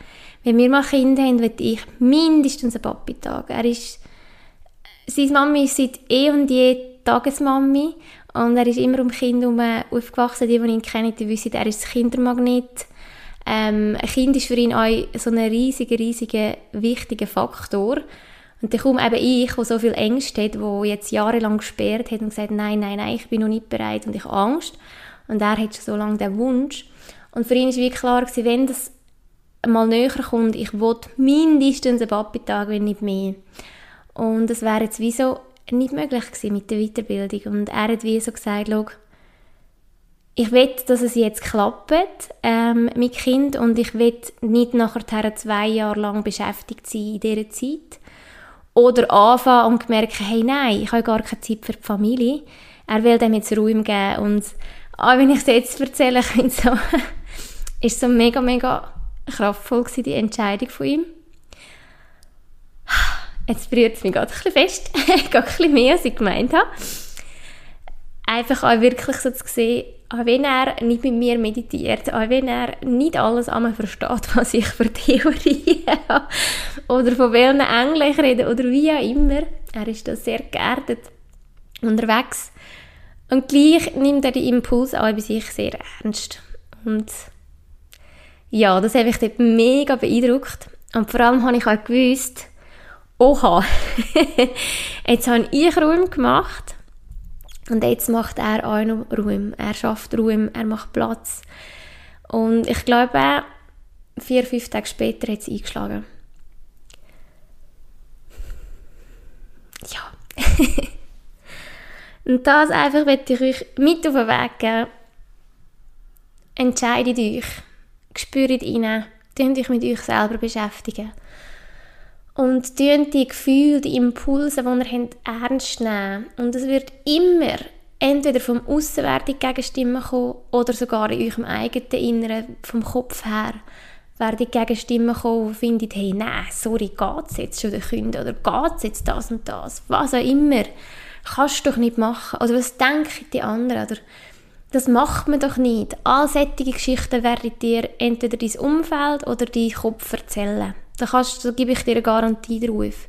wenn wir mal Kinder haben, will ich mindestens einen Papi-Tag. Er ist, seine Mami ist seit eh und je Tagesmami und er ist immer um Kinder herum aufgewachsen. Die, die ihn kennen, die wissen, er ist ein Kindermagnet. Ähm, ein Kind ist für ihn auch so ein riesiger, riesiger, wichtiger Faktor. Und dann kommt eben ich, der so viel Ängste hat, der jetzt jahrelang gesperrt hat und gesagt, nein, nein, nein, ich bin noch nicht bereit und ich habe Angst. Und er hat schon so lange den Wunsch. Und für ihn war wie klar, gewesen, wenn das mal näher kommt, ich will mindestens einen Papi-Tag, wenn nicht mehr. Und es wäre jetzt wie so nicht möglich gewesen mit der Weiterbildung. Und er hat wie so gesagt, ich will, dass es jetzt klappt ähm, mit Kind und ich will nicht nachher zwei Jahre lang beschäftigt sein in dieser Zeit. Oder anfangen und merken, hey, nein, ich habe gar keine Zeit für die Familie. Er will dem jetzt Ruhe geben und auch wenn ich es jetzt erzähle, [LAUGHS] ich so, [LAUGHS] ist so mega, mega kraftvoll gewesen, die Entscheidung von ihm. Jetzt berührt es mich gerade ein bisschen fest, [LAUGHS] gerade ein bisschen mehr, als ich gemeint habe. Einfach auch wirklich so zu sehen, auch wenn er nicht mit mir meditiert, auch wenn er nicht alles einmal versteht, [LAUGHS] was ich für Theorien habe, oder von welchen Engeln ich rede, oder wie auch immer, er ist da sehr geerdet unterwegs. Und gleich nimmt er den Impuls auch bei sich sehr ernst. Und ja, das hat mich dort mega beeindruckt. Und vor allem habe ich auch gewusst, oha, [LAUGHS] jetzt habe ich Raum gemacht und jetzt macht er auch noch Raum. Er schafft Raum, er macht Platz. Und ich glaube, vier, fünf Tage später hat es eingeschlagen. Ja. [LAUGHS] und das einfach möchte ich euch mit auf den Weg geben. Entscheidet euch. Spürt rein. Tun euch mit euch selber beschäftigen. Und tun die Gefühle, die Impulse, die ihr habt, ernst nehmen. Und es wird immer entweder vom Aussen werden Gegenstimmen kommen oder sogar in eurem eigenen Inneren, vom Kopf her, werden Gegenstimmen kommen, die finden, hey, nein, sorry, geht's jetzt schon der Kunde oder geht's jetzt das und das, was auch immer. Kannst du doch nicht machen. Oder was denken die anderen? Oder das macht man doch nicht. All solche Geschichten werden dir entweder dein Umfeld oder dein Kopf erzählen. Da, kannst, da gebe ich dir eine Garantie drauf.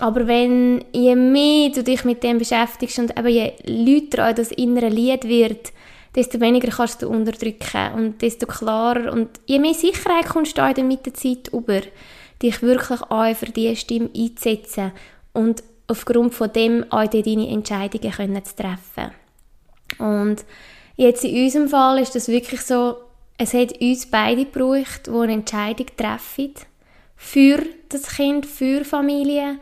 Aber wenn je mehr du dich mit dem beschäftigst und eben je lauter das innere Lied wird, desto weniger kannst du unterdrücken und desto klarer und je mehr Sicherheit kommst du dann mit der Zeit über, dich wirklich auch für diese Stimme einzusetzen und aufgrund von dem auch deine Entscheidungen können zu treffen. Und jetzt in unserem Fall ist das wirklich so, es hat uns beide gebraucht, die eine Entscheidung treffen für das Kind, für Familie,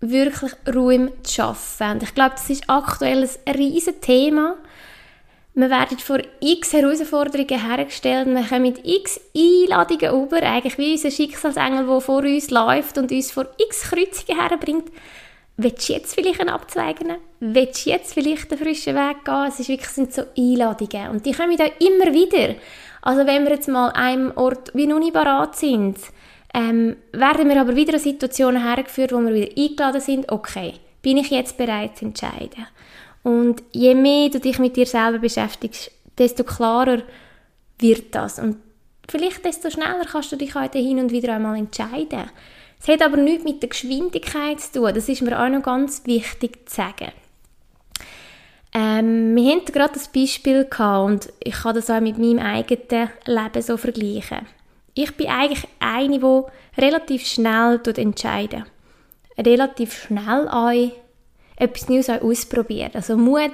wirklich Ruhe zu schaffen. Und ich glaube, das ist aktuell ein riesiges Thema. Wir werden vor x Herausforderungen hergestellt, wir kommen mit x Einladungen über, eigentlich wie unser Schicksalsengel, der vor uns läuft und uns vor x Kreuzungen herbringt. Willst du jetzt vielleicht einen abzweigen? Willst du jetzt vielleicht einen frischen Weg gehen? Es ist wirklich, sind so Einladungen. Und die kommen da immer wieder. Also wenn wir jetzt mal an einem Ort wie parat sind, ähm, werden wir aber wieder an Situationen hergeführt, wo wir wieder eingeladen sind, okay, bin ich jetzt bereit zu entscheiden? Und je mehr du dich mit dir selber beschäftigst, desto klarer wird das. Und vielleicht desto schneller kannst du dich heute hin und wieder einmal entscheiden. Es hat aber nichts mit der Geschwindigkeit zu tun. Das ist mir auch noch ganz wichtig zu sagen. Ähm, wir hatten gerade das Beispiel gehabt und ich kann das auch mit meinem eigenen Leben so vergleichen. Ich bin eigentlich eine, die relativ schnell entscheidet. Relativ schnell auch etwas Neues ausprobiert. Also Mut,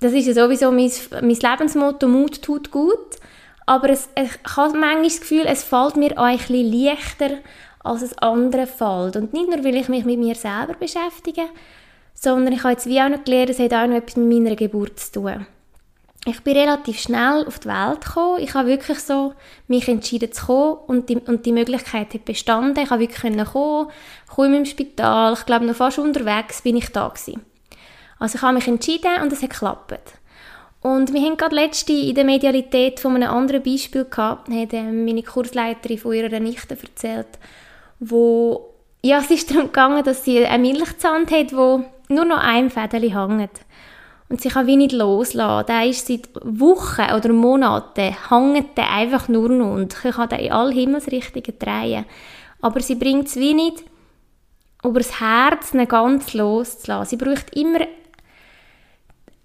das ist ja sowieso mein, mein Lebensmotto, Mut tut gut. Aber es, ich habe manchmal das Gefühl, es fällt mir auch ein bisschen leichter, als es anderen fällt. Und nicht nur, weil ich mich mit mir selber beschäftige, sondern ich habe jetzt wie auch noch gelernt, es hat auch noch etwas mit meiner Geburt zu tun ich bin relativ schnell auf die Welt gekommen. Ich habe wirklich so mich entschieden zu kommen und die, und die Möglichkeit hat bestanden. Ich habe wirklich kommen, komme im Spital, ich glaube noch fast unterwegs bin ich da gewesen. Also ich habe mich entschieden und es hat geklappt. Und wir haben gerade letzte in der Medialität von einem anderen Beispiel gehabt, hat ähm, meine Kursleiterin von ihrer Nichte erzählt, wo ja, [LAUGHS] es ist darum gegangen, dass sie eine Milchzahn hat, wo nur noch ein Fädeli hängt. Und sie kann wie nicht loslassen. Der ist seit Wochen oder Monaten, hängt der einfach nur noch und ich kann den in alle Himmelsrichtungen drehen. Aber sie bringt es wie nicht, über das Herz ganz loszulassen. Sie braucht immer,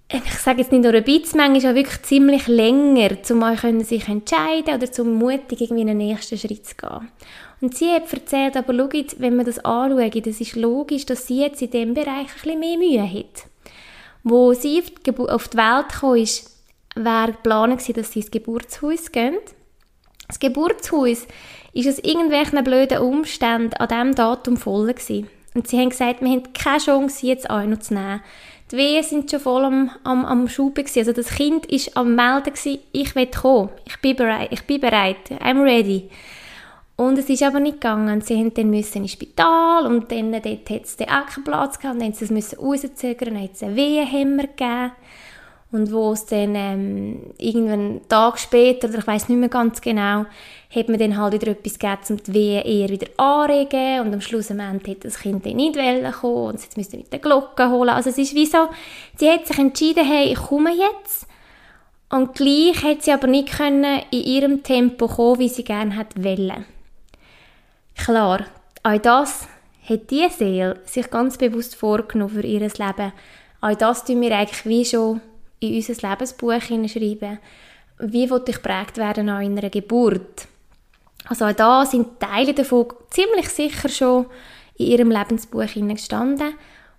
ich sage jetzt nicht nur ein bisschen, manchmal auch wirklich ziemlich länger, um sich entscheiden oder zum mutig irgendwie in den nächsten Schritt zu gehen. Und sie hat erzählt, aber schaut, wenn man das anschaut, das ist logisch, dass sie jetzt in diesem Bereich ein bisschen mehr Mühe hat. Wo sie auf die, auf die Welt kam, ist, wäre geplant dass sie ins Geburtshaus gehen. Das Geburtshaus ist aus irgendwelchen blöden Umständen an diesem Datum voll gewesen. Und sie haben gesagt, wir haben keine Chance, sie jetzt auch noch zu nehmen. Die Wehen sind schon voll am, am, am Schuben. Also das Kind war am Melden gewesen, ich will kommen. Ich bin bereit. Ich bin bereit. I'm ready. Und es ist aber nicht gegangen. Sie mussten dann müssen ins Spital und dann dort hat es den auch keinen Platz gehabt. Dann mussten sie es rauszögern, dann hat es einen Wehenhämmer gegeben. Und wo es dann ähm, irgendwann einen Tag später, oder ich weiß nicht mehr ganz genau, hat man dann halt wieder etwas gegeben, um die Wehen eher wieder anregen. Und am Schluss am Ende hat das Kind dann nicht kommen und jetzt müsste mit der Glocke holen. Also es ist wie so, sie hat sich entschieden, hey, ich komme jetzt. Und gleich hat sie aber nicht können in ihrem Tempo kommen, wie sie gerne hätte wollen. Klar, auch das hat diese Seele sich ganz bewusst vorgenommen für ihr Leben. All das tun wir eigentlich wie schon in unser Lebensbuch hineinschreiben. Wie will ich prägt werden an einer Geburt? Also auch da sind Teile davon ziemlich sicher schon in ihrem Lebensbuch gestanden.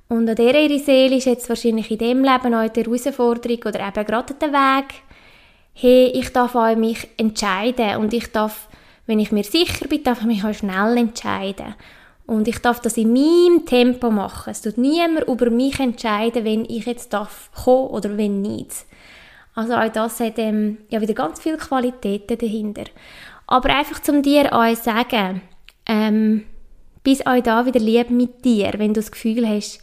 Und an der ihre Seele ist jetzt wahrscheinlich in dem Leben auch die Herausforderung oder eben gerade der Weg, hey, ich darf auch mich entscheiden und ich darf, wenn ich mir sicher bin, darf ich mich auch schnell entscheiden. Und ich darf das in meinem Tempo machen. Es tut niemand über mich entscheiden, wenn ich jetzt darf kommen oder wenn nicht. Also auch das hat ähm, ja wieder ganz viele Qualitäten dahinter. Aber einfach zum dir euch sagen, ähm, bis euch da wieder lieb mit dir, wenn du das Gefühl hast,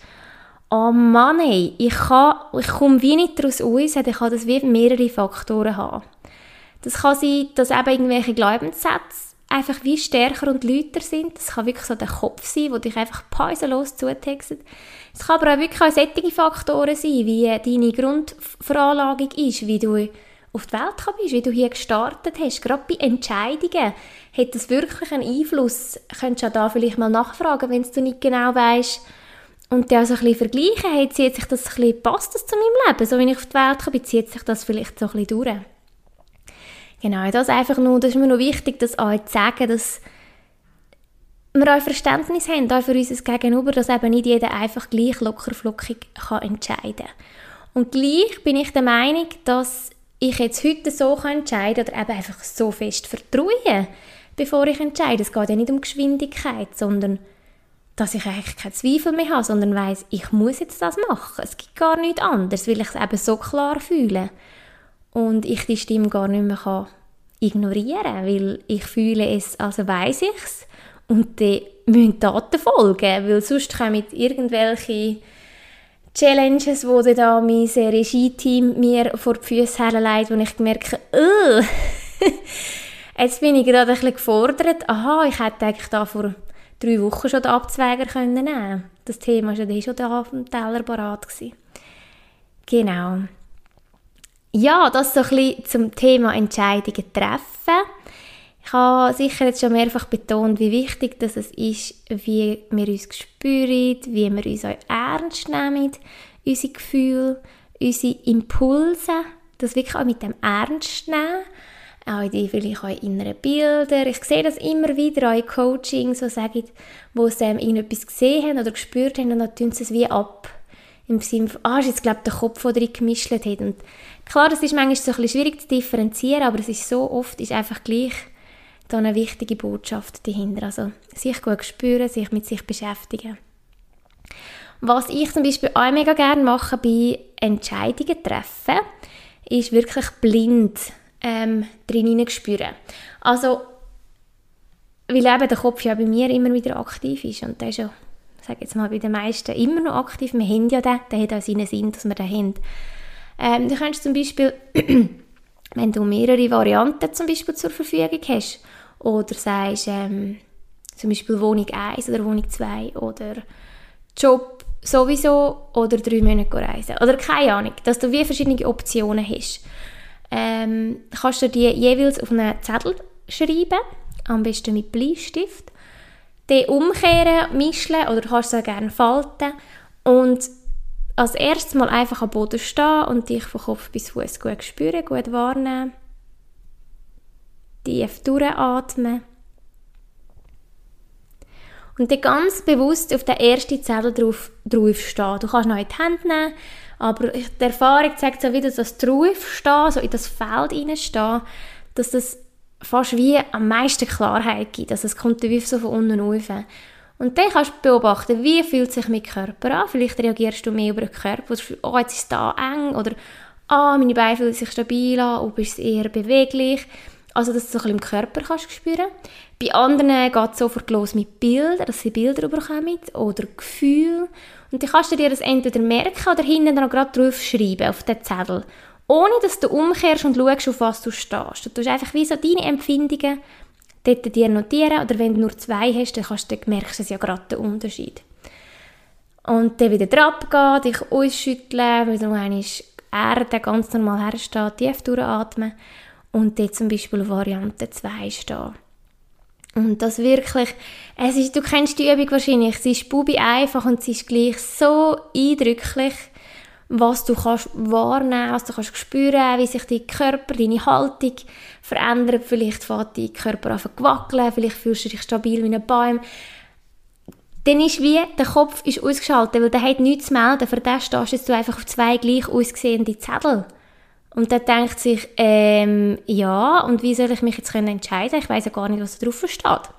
oh Mann, ey, ich, kann, ich komme wie nicht daraus raus, ich kann das wie mehrere Faktoren haben. Das kann sein, dass eben irgendwelche Glaubenssätze einfach wie stärker und lauter sind. Das kann wirklich so der Kopf sein, der dich einfach pausenlos zutextet. Es kann aber auch wirklich auch solche Faktoren sein, wie deine Grundveranlagung ist, wie du auf die Welt gekommen bist, wie du hier gestartet hast. Gerade bei Entscheidungen hat das wirklich einen Einfluss. Könntest du da vielleicht mal nachfragen, wenn du nicht genau weißt und dann so ein bisschen vergleichen, zieht sich das ein bisschen, passt das zu meinem Leben? So wie ich auf die Welt komme, zieht sich das vielleicht so ein bisschen durch. Genau, das einfach nur, das ist mir noch wichtig, das euch zu sagen, dass wir auch Verständnis haben, auch für unser Gegenüber, dass eben nicht jeder einfach gleich lockerflockig kann entscheiden kann. Und gleich bin ich der Meinung, dass ich jetzt heute so entscheiden kann oder eben einfach so fest vertrauen, bevor ich entscheide. Es geht ja nicht um Geschwindigkeit, sondern dass ich eigentlich keinen Zweifel mehr habe, sondern weiß, ich muss jetzt das machen. Es gibt gar nichts anderes, weil ich es eben so klar fühle. Und ich die Stimme gar nicht mehr kann ignorieren weil ich fühle es, also weiß ich es. Und dann müssen Taten folgen, weil sonst kommen irgendwelche Challenges, wo da mein Regie-Team mir vor die Füße herleitet, wo ich merke, [LAUGHS] jetzt bin ich gerade ein bisschen gefordert. Aha, ich hätte eigentlich da vor drei Wochen schon den Abzweiger können nehmen Das Thema war ja schon da auf dem Teller parat. Genau. Ja, das so ein bisschen zum Thema Entscheidungen treffen. Ich habe sicher jetzt schon mehrfach betont, wie wichtig das ist, wie wir uns spüren, wie wir uns auch ernst nehmen, unsere Gefühle, unsere Impulse, das wirklich auch mit dem Ernst nehmen, auch die vielleicht auch inneren Bilder. Ich sehe das immer wieder auch in Coachings, wo sagen, wo sie ähm, irgendetwas gesehen haben oder gespürt haben und dann tun sie es wie ab. Im Sinne von, ah, ist jetzt glaube ich der Kopf, der drin gemischt hat. Und klar, das ist manchmal so ein bisschen schwierig zu differenzieren, aber es ist so oft, ist einfach gleich da eine wichtige Botschaft dahinter. Also sich gut spüren, sich mit sich beschäftigen. Was ich zum Beispiel auch mega gerne mache bei Entscheidungen treffen, ist wirklich blind ähm, drin spüren. Also, weil eben der Kopf ja bei mir immer wieder aktiv ist und der ist ja, sage jetzt mal, bei den meisten immer noch aktiv. Wir haben ja den, der hat auch seinen Sinn, dass wir den haben. Ähm, du kannst zum Beispiel, [CLEARS THROAT] wenn du mehrere Varianten zum Beispiel zur Verfügung hast oder sagst, ähm, zum Beispiel Wohnung 1 oder Wohnung 2 oder Job sowieso oder drei Monate reisen. Oder keine Ahnung, dass du wie verschiedene Optionen hast. Ähm, kannst du die jeweils auf einen Zettel schreiben, am besten mit Bleistift, den umkehren, mischen oder kannst du auch gerne falten und als erstes mal einfach am Boden stehen und dich von Kopf bis Fuß gut spüren, gut wahrnehmen. Tief durchatmen. Und dann ganz bewusst auf den ersten Zettel drauf, drauf stehen. Du kannst noch in die Hände nehmen aber die Erfahrung zeigt so wieder, dass draufstehen, so in das Feld hineinstehen, dass das fast wie am meisten Klarheit gibt. Also es kommt wie so von unten rauf. Und dann kannst du beobachten, wie fühlt sich mein Körper an. Vielleicht reagierst du mehr über den Körper. Oh, jetzt ist da eng. Oder ah, oh, meine Beine fühlen sich stabil an. Oder ist es eher beweglich. Also, dass du so ein bisschen im Körper kannst spüren Bei anderen geht es sofort los mit Bildern, dass sie Bilder bekommen oder Gefühle. Und dann kannst du dir das entweder merken oder hinten noch gerade drauf schreiben auf den Zettel. Ohne, dass du umkehrst und schaust, auf was du stehst. Du tust einfach wie so deine Empfindungen dort dir notieren. Oder wenn du nur zwei hast, dann, kannst dann merkst du ja gerade den Unterschied. Und dann wieder gehen, dich ausschütteln, wieder noch Erde ganz normal herstehen, tief durchatmen und dort zum Beispiel Variante 2 stehen. Und das wirklich, es ist, du kennst die Übung wahrscheinlich, sie ist bubi einfach und sie ist gleich so eindrücklich, was du kannst wahrnehmen, was du kannst spüren, wie sich dein Körper, deine Haltung verändert. Vielleicht fängt dein Körper an zu wackeln, vielleicht fühlst du dich stabil wie ein Baum. Dann ist wie, der Kopf ist ausgeschaltet, weil der hat nichts zu melden. Für den stehst du einfach auf zwei gleich aussehende Zettel. Und dann denkt sich, ähm, ja, und wie soll ich mich jetzt entscheiden? Ich weiß ja gar nicht, was da drauf steht.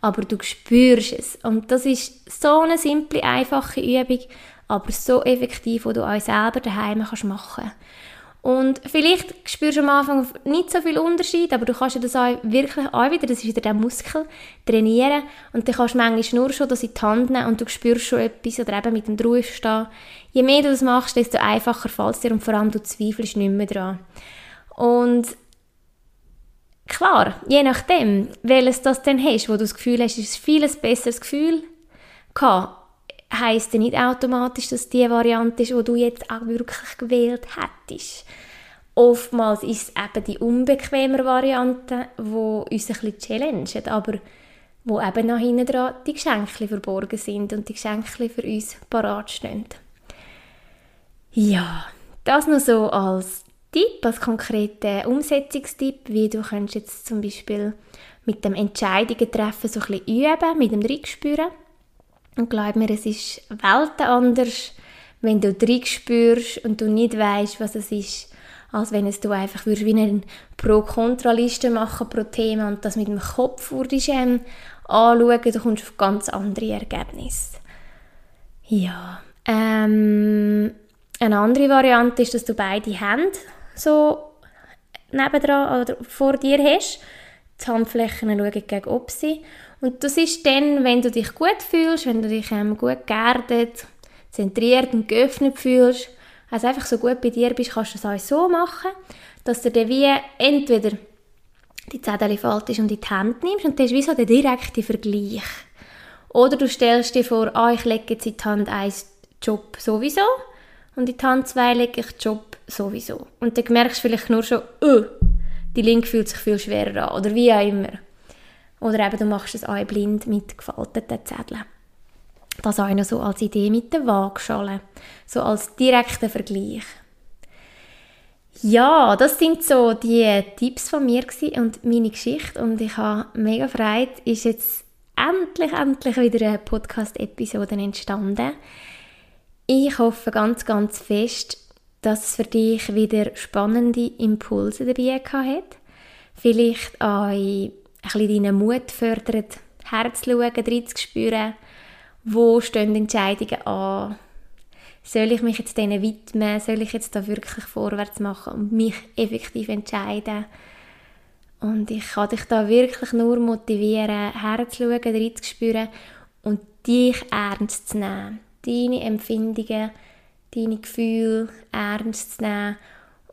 Aber du spürst es. Und das ist so eine simple, einfache Übung, aber so effektiv, wo du auch selber daheim machen kannst. Und vielleicht spürst du am Anfang nicht so viel Unterschied, aber du kannst das auch wirklich auch wieder, das ist wieder der Muskel, trainieren und dann kannst du manchmal nur schon das in die Hand nehmen und du spürst schon etwas oder eben mit dem Draufstehen. Je mehr du das machst, desto einfacher fällt es dir und vor allem du zweifelst nicht mehr dran. Und klar, je nachdem, welches das dann hast, wo du das Gefühl hast, ist es ein viel besseres Gefühl gehabt, heisst ja nicht automatisch, dass die Variante ist, die du jetzt auch wirklich gewählt hättest. Oftmals ist es eben die unbequeme Variante, die uns ein bisschen challenget, aber wo eben nach hinten dran die Geschenke verborgen sind und die Geschenke für uns parat stehen. Ja, das nur so als Tipp, als konkreter Umsetzungstipp, wie du kannst jetzt zum Beispiel mit dem Entscheidungen treffen so ein bisschen üben, mit dem Rückspüren und glaub mir, es ist Welten anders, wenn du drin spürst und du nicht weißt, was es ist, als wenn es du einfach wie eine Pro-Kontra-Liste machen pro Thema und das mit dem Kopf würdest ähm, anschauen, du kommst auf ganz andere Ergebnisse. Ja, ähm, eine andere Variante ist, dass du beide Hände so nebendran oder vor dir hast. Die Handflächen schauen gegen ob sie und das ist dann, wenn du dich gut fühlst, wenn du dich ähm, gut geerdet, zentriert und geöffnet fühlst, also einfach so gut bei dir bist, kannst du das auch so machen, dass du dann wie entweder die Zettel faltest und in die Hand nimmst und das ist wie so der direkte Vergleich. Oder du stellst dir vor, ah, ich lege jetzt in die Hand 1 Job sowieso und in die Hand 2 lege ich Job sowieso. Und dann merkst du vielleicht nur schon, oh, die linke fühlt sich viel schwerer an oder wie auch immer. Oder eben du machst es auch blind mit gefalteten Zetteln. Das auch noch so als Idee mit der Waagschale. So als direkter Vergleich. Ja, das sind so die Tipps von mir und meine Geschichte und ich habe mega Freude, ist jetzt endlich, endlich wieder eine Podcast-Episode entstanden. Ich hoffe ganz, ganz fest, dass es für dich wieder spannende Impulse dabei hat. Vielleicht auch bisschen deinen Mut fördert, herzuschauen, reinzuspüren, wo stehen Entscheidungen an, soll ich mich jetzt denen widmen, soll ich jetzt da wirklich vorwärts machen und mich effektiv entscheiden. Und ich kann dich da wirklich nur motivieren, herzuschauen, reinzuspüren und dich ernst zu nehmen. Deine Empfindungen, deine Gefühle ernst zu nehmen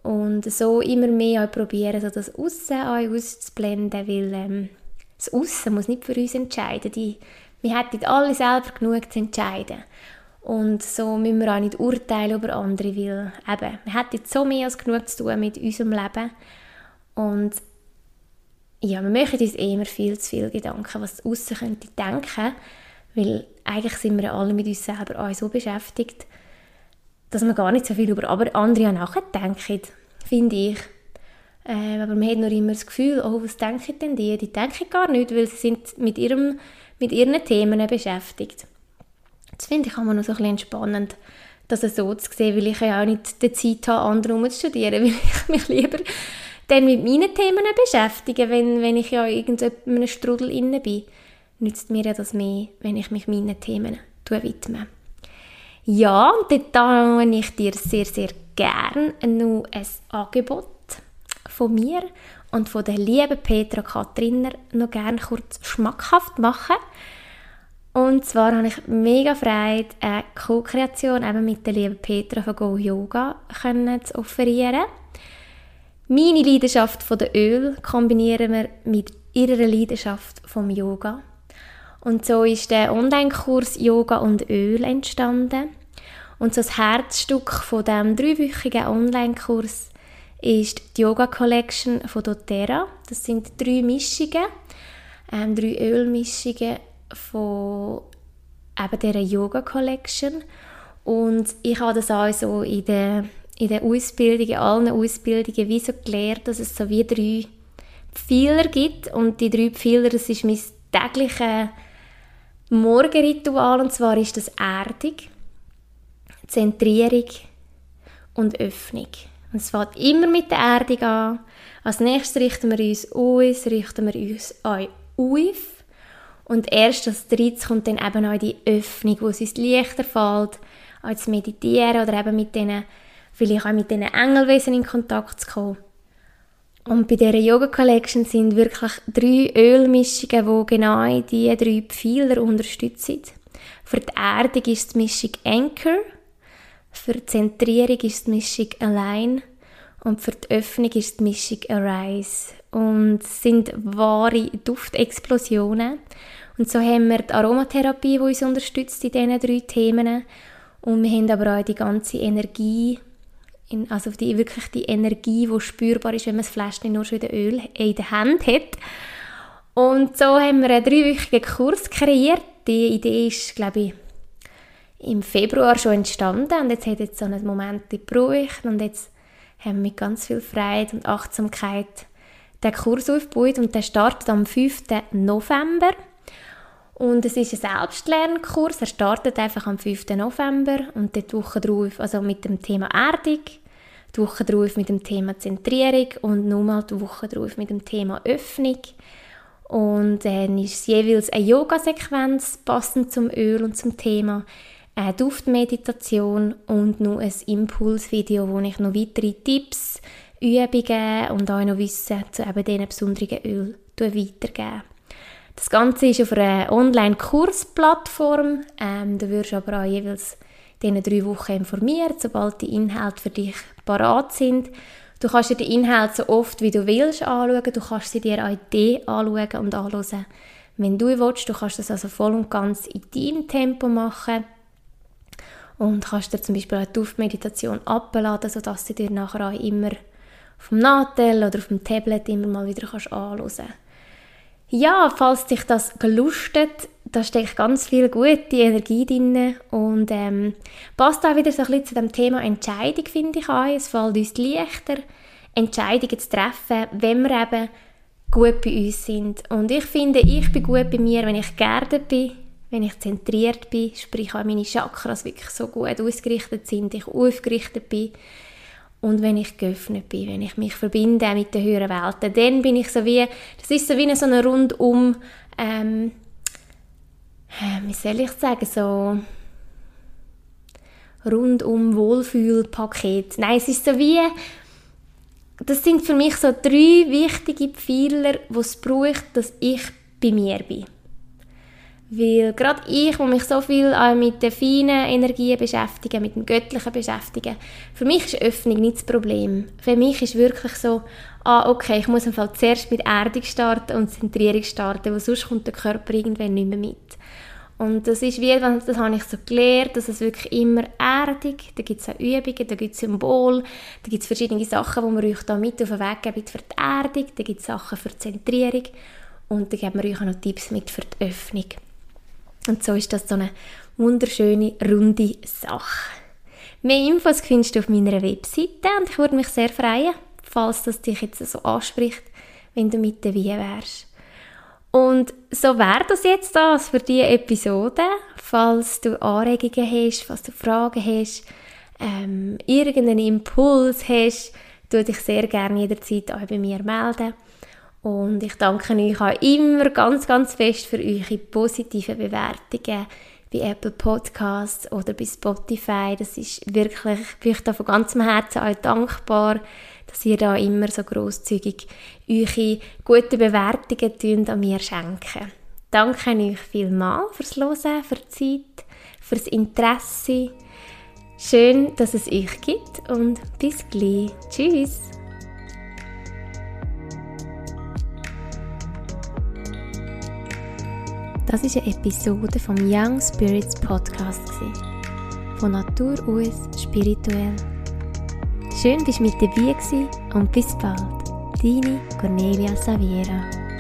und so immer mehr auch probieren, so das Aussen auszublenden, weil ähm, das Aussen muss nicht für uns entscheiden. Die, wir hätten alle selber genug zu entscheiden. Und so müssen wir auch nicht urteilen über andere, weil eben, wir hätten so mehr als genug zu tun mit unserem Leben. Und ja, wir machen uns immer viel zu viel Gedanken, was Aussen könnte denken, weil eigentlich sind wir alle mit uns selber auch so beschäftigt, dass man gar nicht so viel über aber andere nachdenken, finde ich. Ähm, aber man hat nur immer das Gefühl, oh, was denken denn die? Die denken gar nicht, weil sie sind mit, ihrem, mit ihren Themen beschäftigt. Das finde ich auch noch so ein bisschen entspannend, das so zu sehen, weil ich ja auch nicht die Zeit habe, andere zu [LAUGHS] weil ich mich lieber dann mit meinen Themen beschäftige, wenn, wenn ich ja in einem Strudel inne bin. Nützt mir ja das mehr, wenn ich mich meinen Themen widme. Ja, und dort tue ich dir sehr, sehr gerne noch ein Angebot von mir und von der lieben Petra Kathriner noch gerne kurz schmackhaft machen. Und zwar habe ich mega Freude, eine Co-Kreation eben mit der lieben Petra von Go Yoga zu offerieren. Meine Leidenschaft von der Öl kombinieren wir mit ihrer Leidenschaft vom Yoga. Und so ist der Online-Kurs Yoga und Öl entstanden. Und so das Herzstück von dem dreiwöchigen Online-Kurs ist die Yoga Collection von doTERRA. Das sind drei Mischungen. ähm, drei Ölmischungen von eben dieser Yoga Collection und ich habe das auch so in der in den Ausbildungen, allen Ausbildungen, wie so gelernt, dass es so wie drei Pfeiler gibt und die drei Pfeiler, das ist mein tägliches Morgenritual und zwar ist das Erdung, Zentrierung und Öffnung. Und es fängt immer mit der Erdung an. Als nächstes richten wir uns aus, richten wir uns auf. Und erst als drittes kommt dann eben auch die Öffnung, wo es uns leichter fällt, zu meditieren oder eben mit denen, vielleicht auch mit diesen Engelwesen in Kontakt zu kommen. Und bei dieser Yoga Collection sind wirklich drei Ölmischungen, die genau diese drei Pfeiler unterstützen. Für die Erdung ist die Mischung Anchor, für die Zentrierung ist die Mischung Align und für die Öffnung ist die Mischung Arise. Und es sind wahre Duftexplosionen. Und so haben wir die Aromatherapie, die uns unterstützt in diesen drei Themen. Und wir haben aber auch die ganze Energie in, also die, wirklich die Energie, die spürbar ist, wenn man das Fläschchen nur schon in der Öl in der Hand hat. Und so haben wir einen dreiwöchigen Kurs kreiert. Die Idee ist, glaube ich, im Februar schon entstanden und jetzt hat jetzt so einen Moment gebraucht und jetzt haben wir mit ganz viel Freude und Achtsamkeit den Kurs aufgebaut und der startet am 5. November. Und es ist ein Selbstlernkurs. Er startet einfach am 5. November und die Woche drauf, also mit dem Thema Erdung, die Woche drauf mit dem Thema Zentrierung und nochmal die Woche drauf mit dem Thema Öffnung. Und dann ist es jeweils eine Yoga-Sequenz passend zum Öl und zum Thema, eine Duftmeditation und noch ein Impulsvideo, wo ich noch weitere Tipps, Übungen und auch noch Wissen zu eben diesen besonderen Öl weitergebe. Das Ganze ist auf einer Online-Kursplattform. Ähm, da wirst aber auch jeweils diese drei Wochen informiert, sobald die Inhalte für dich parat sind. Du kannst dir die Inhalte so oft wie du willst anschauen. Du kannst sie dir auch Idee anschauen und anschauen, wenn du willst. Du kannst das also voll und ganz in deinem Tempo machen. Und kannst dir zum Beispiel auch die Duftmeditation abladen, sodass sie dir nachher auch immer vom Nadel oder dem Tablet immer mal wieder kannst kannst. Ja, falls dich das gelustet, da steckt ganz viel gute Energie drin und ähm, passt auch wieder so ein bisschen zu dem Thema Entscheidung, finde ich auch. Es fällt uns leichter, Entscheidungen zu treffen, wenn wir eben gut bei uns sind. Und ich finde, ich bin gut bei mir, wenn ich geerdet bin, wenn ich zentriert bin, sprich auch meine Chakras wirklich so gut ausgerichtet sind, ich aufgerichtet bin und wenn ich geöffnet bin, wenn ich mich verbinde mit der höheren Welt, dann bin ich so wie, das ist so wie so eine rundum, ähm, äh, wie soll ich sagen, so rundum Wohlfühlpaket. Nein, es ist so wie, das sind für mich so drei wichtige Pfeiler, die es braucht, dass ich bei mir bin. Weil gerade ich, wo mich so viel mit den feinen Energien beschäftige, mit dem Göttlichen beschäftige, für mich ist Öffnung nicht das Problem. Für mich ist wirklich so, ah, okay, ich muss einfach zuerst mit Erdung starten und Zentrierung starten, weil sonst kommt der Körper irgendwann nicht mehr mit. Und das ist wie, das habe ich so gelernt, dass es wirklich immer Erdung, da gibt es auch Übungen, da gibt es Symbole, da gibt es verschiedene Sachen, die wir euch da mit auf den Weg geben für die Erdung, da gibt es Sachen für die Zentrierung und da geben wir euch auch noch Tipps mit für die Öffnung. Und so ist das so eine wunderschöne, runde Sache. Mehr Infos findest du auf meiner Webseite und ich würde mich sehr freuen, falls das dich jetzt so anspricht, wenn du mit dabei wärst. Und so wäre das jetzt das für diese Episode. Falls du Anregungen hast, falls du Fragen hast, ähm, irgendeinen Impuls hast, tu dich sehr gerne jederzeit auch bei mir melden. Und ich danke euch auch immer ganz, ganz fest für eure positiven Bewertungen bei Apple Podcasts oder bei Spotify. Das ist wirklich, ich bin euch da von ganzem Herzen auch dankbar, dass ihr da immer so großzügig eure guten Bewertungen an mir schenken. Danke euch vielmals fürs Hören, für die Zeit, fürs Interesse. Schön, dass es euch gibt und bis gleich. Tschüss! Das ist eine Episode vom Young Spirits Podcast. Von Natur aus spirituell. Schön, dass du mit dabei und bis bald. Deine Cornelia Saviera.